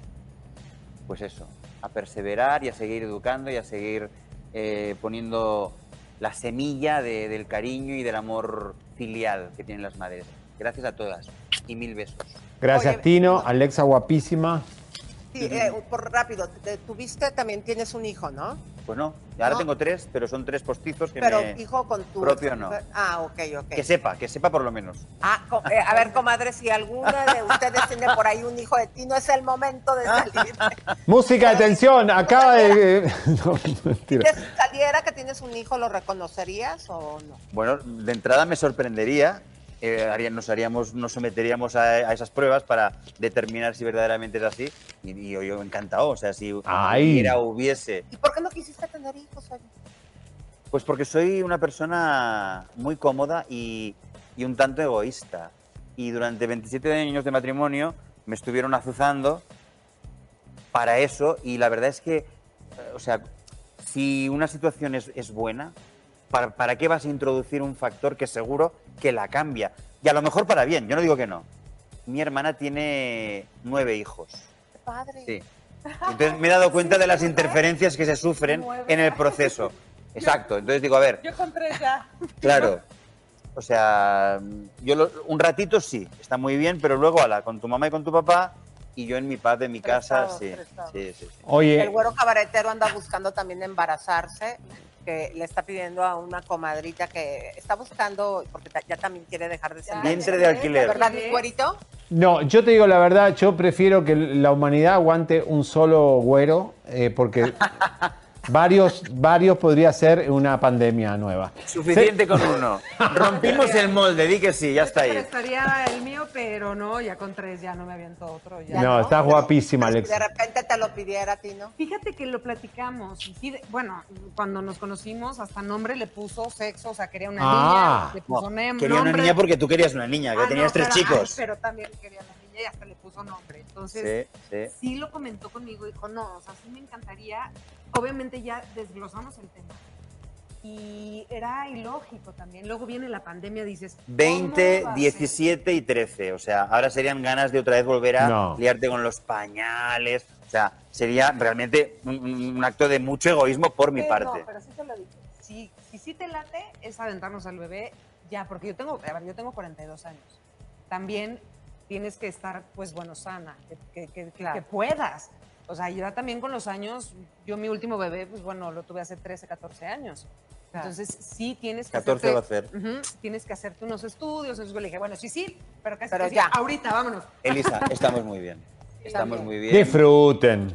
pues eso, a perseverar y a seguir educando y a seguir eh, poniendo la semilla de- del cariño y del amor filial que tienen las madres. Gracias a todas y mil besos. Gracias, Oye, Tino. Alexa, guapísima. Sí, eh, por rápido, te- tuviste, también tienes un hijo, ¿no? Pues no, ahora No. tengo tres, pero son tres postizos que Pero me... hijo con tu... propio no. Ah, ok, ok. Que sepa, que sepa por lo menos. Ah, eh, a ver, comadre, si alguna de ustedes tiene por ahí un hijo de ti, no es el momento de salir. Música, atención. Acaba de. No, mentira. Si saliera que tienes un hijo, ¿lo reconocerías o no? Bueno, de entrada me sorprendería, eh, nos haríamos, nos someteríamos a, a esas pruebas para determinar si verdaderamente es así. Y, y yo, yo encantado, o sea, si hubiera, hubiese. ¿Y por qué no quisiste tener hijos, oye? Pues porque soy una persona muy cómoda y, y un tanto egoísta. Y durante 27 años de matrimonio me estuvieron azuzando para eso y la verdad es que, eh, o sea, si una situación es, es buena, ¿para, ¿para qué vas a introducir un factor que seguro que la cambia? Y a lo mejor para bien, yo no digo que no. Mi hermana tiene nueve hijos. Padre. Sí. Entonces me he dado cuenta de las interferencias que se sufren en el proceso. Exacto. Entonces digo, a ver, Yo con tres ya. claro. O sea, yo lo- un ratito sí, está muy bien, pero luego ala, con tu mamá y con tu papá y yo en mi paz de mi casa, sí. Sí, sí, sí. Oye. El güero cabaretero anda buscando también embarazarse, que le está pidiendo a una comadrita que está buscando, porque ya también quiere dejar de ser Vientre de alquiler. ¿Verdad, mi güerito? No, yo te digo la verdad, yo prefiero que la humanidad aguante un solo güero, eh, porque varios, varios podría ser una pandemia nueva. Suficiente con uno. Rompimos el molde, di que sí, ya está ahí. Estaría el mío, pero no, ya con tres ya no me aviento otro. Ya No, estás guapísima, De Alexa. repente te lo pidiera a ti, ¿no? Fíjate que lo platicamos. y sí, de- bueno, cuando nos conocimos, hasta nombre le puso sexo, o sea, quería una Ah. niña, le puso No, quería una nombre. niña porque tú querías una niña, que Ah, tenías no, tres pero- chicos. ay, pero también quería la y hasta le puso nombre. Entonces, Sí, sí. sí lo comentó conmigo, dijo, no, o sea, sí me encantaría. Obviamente ya desglosamos el tema. Y era ilógico también. Luego viene la pandemia, dices, ¿cómo 20, va a ser? 17 y 13. O sea, ahora serían ganas de otra vez volver a No. liarte con los pañales. O sea, sería realmente un, un- acto de mucho egoísmo por mi Pero parte. No, pero sí te lo dije. Si, si sí te late, es aventarnos al bebé ya, porque yo tengo, a ver, yo tengo 42 años. También tienes que estar, pues bueno, sana, que, que- que- puedas. O sea, yo también con los años, yo mi último bebé, pues bueno, lo tuve hace 13, 14 años. Entonces, sí tienes que 14 hacerte- va a ser. Tienes que hacerte unos estudios. Entonces yo le dije, bueno, sí, sí, pero casi Pero que sí, ya. ahorita, vámonos. Elisa, estamos muy bien. Estamos muy bien. Disfruten.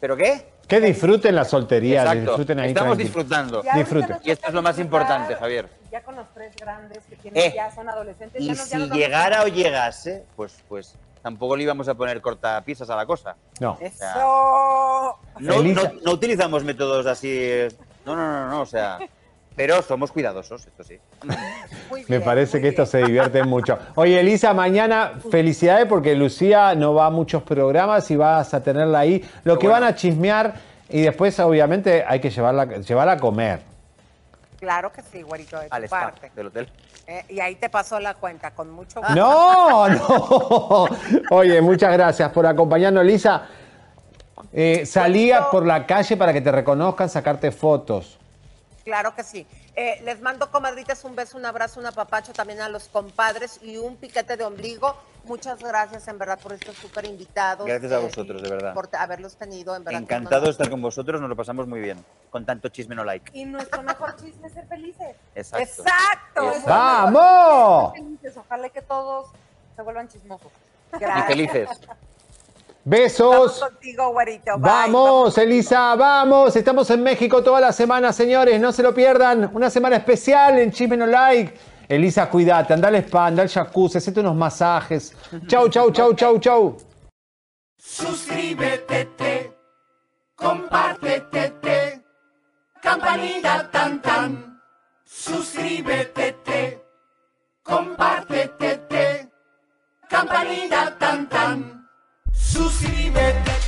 ¿Pero qué? Que disfruten la soltería, Exacto. disfruten ahí Estamos tranquilo. disfrutando. Disfruten. Y esto es lo más importante, Javier. Ya con los tres grandes que tienen, Eh, ya son adolescentes. Y ya nos- ya si nos llegara a- o llegase, pues, pues tampoco le íbamos a poner cortapisas a la cosa. No. O sea, Eso. no, Elisa. no- no utilizamos métodos así. eh, No, no, no, no, o sea. Pero somos cuidadosos, esto sí. Me parece que esto bien. se divierte mucho. Oye, Elisa, mañana felicidades porque Lucía no va a muchos programas y vas a tenerla ahí. Lo que van a chismear y después, obviamente, hay que llevarla, llevarla a comer. Claro que sí, güerito, de tu spa parte. del hotel. Eh, y ahí te pasó la cuenta, con mucho gusto. No, no. Oye, muchas gracias por acompañarnos, Elisa. Eh, salía por la calle para que te reconozcan, sacarte fotos. Claro que sí. Eh, les mando, comadritas, un beso, un abrazo, un apapacho también a los compadres y un piquete de ombligo. Muchas gracias, en verdad, por estos súper invitados. Gracias a eh, vosotros, de verdad. Por haberlos tenido, en verdad. Encantado de estar con vosotros, nos lo pasamos muy bien. Con tanto chisme no like. Y nuestro mejor chisme es ser felices. Exacto. ¡Exacto! Exacto. ¡Vamos! Ser felices. Ojalá que todos se vuelvan chismosos. Y felices. Besos. Vamos contigo, güerito. Bye. Vamos, Elisa, vamos. Estamos en México toda la semana, señores. No se lo pierdan. Una semana especial en Chisme No Like. Elisa, cuídate, anda al spa, anda al jacuzzi, hacete unos masajes. Chau, chau, chau, chau, chau. Suscríbete, te, compártete, te, campanita tan tan. Suscríbete, te, compártete, te, campanita tan tan. Suscríbete.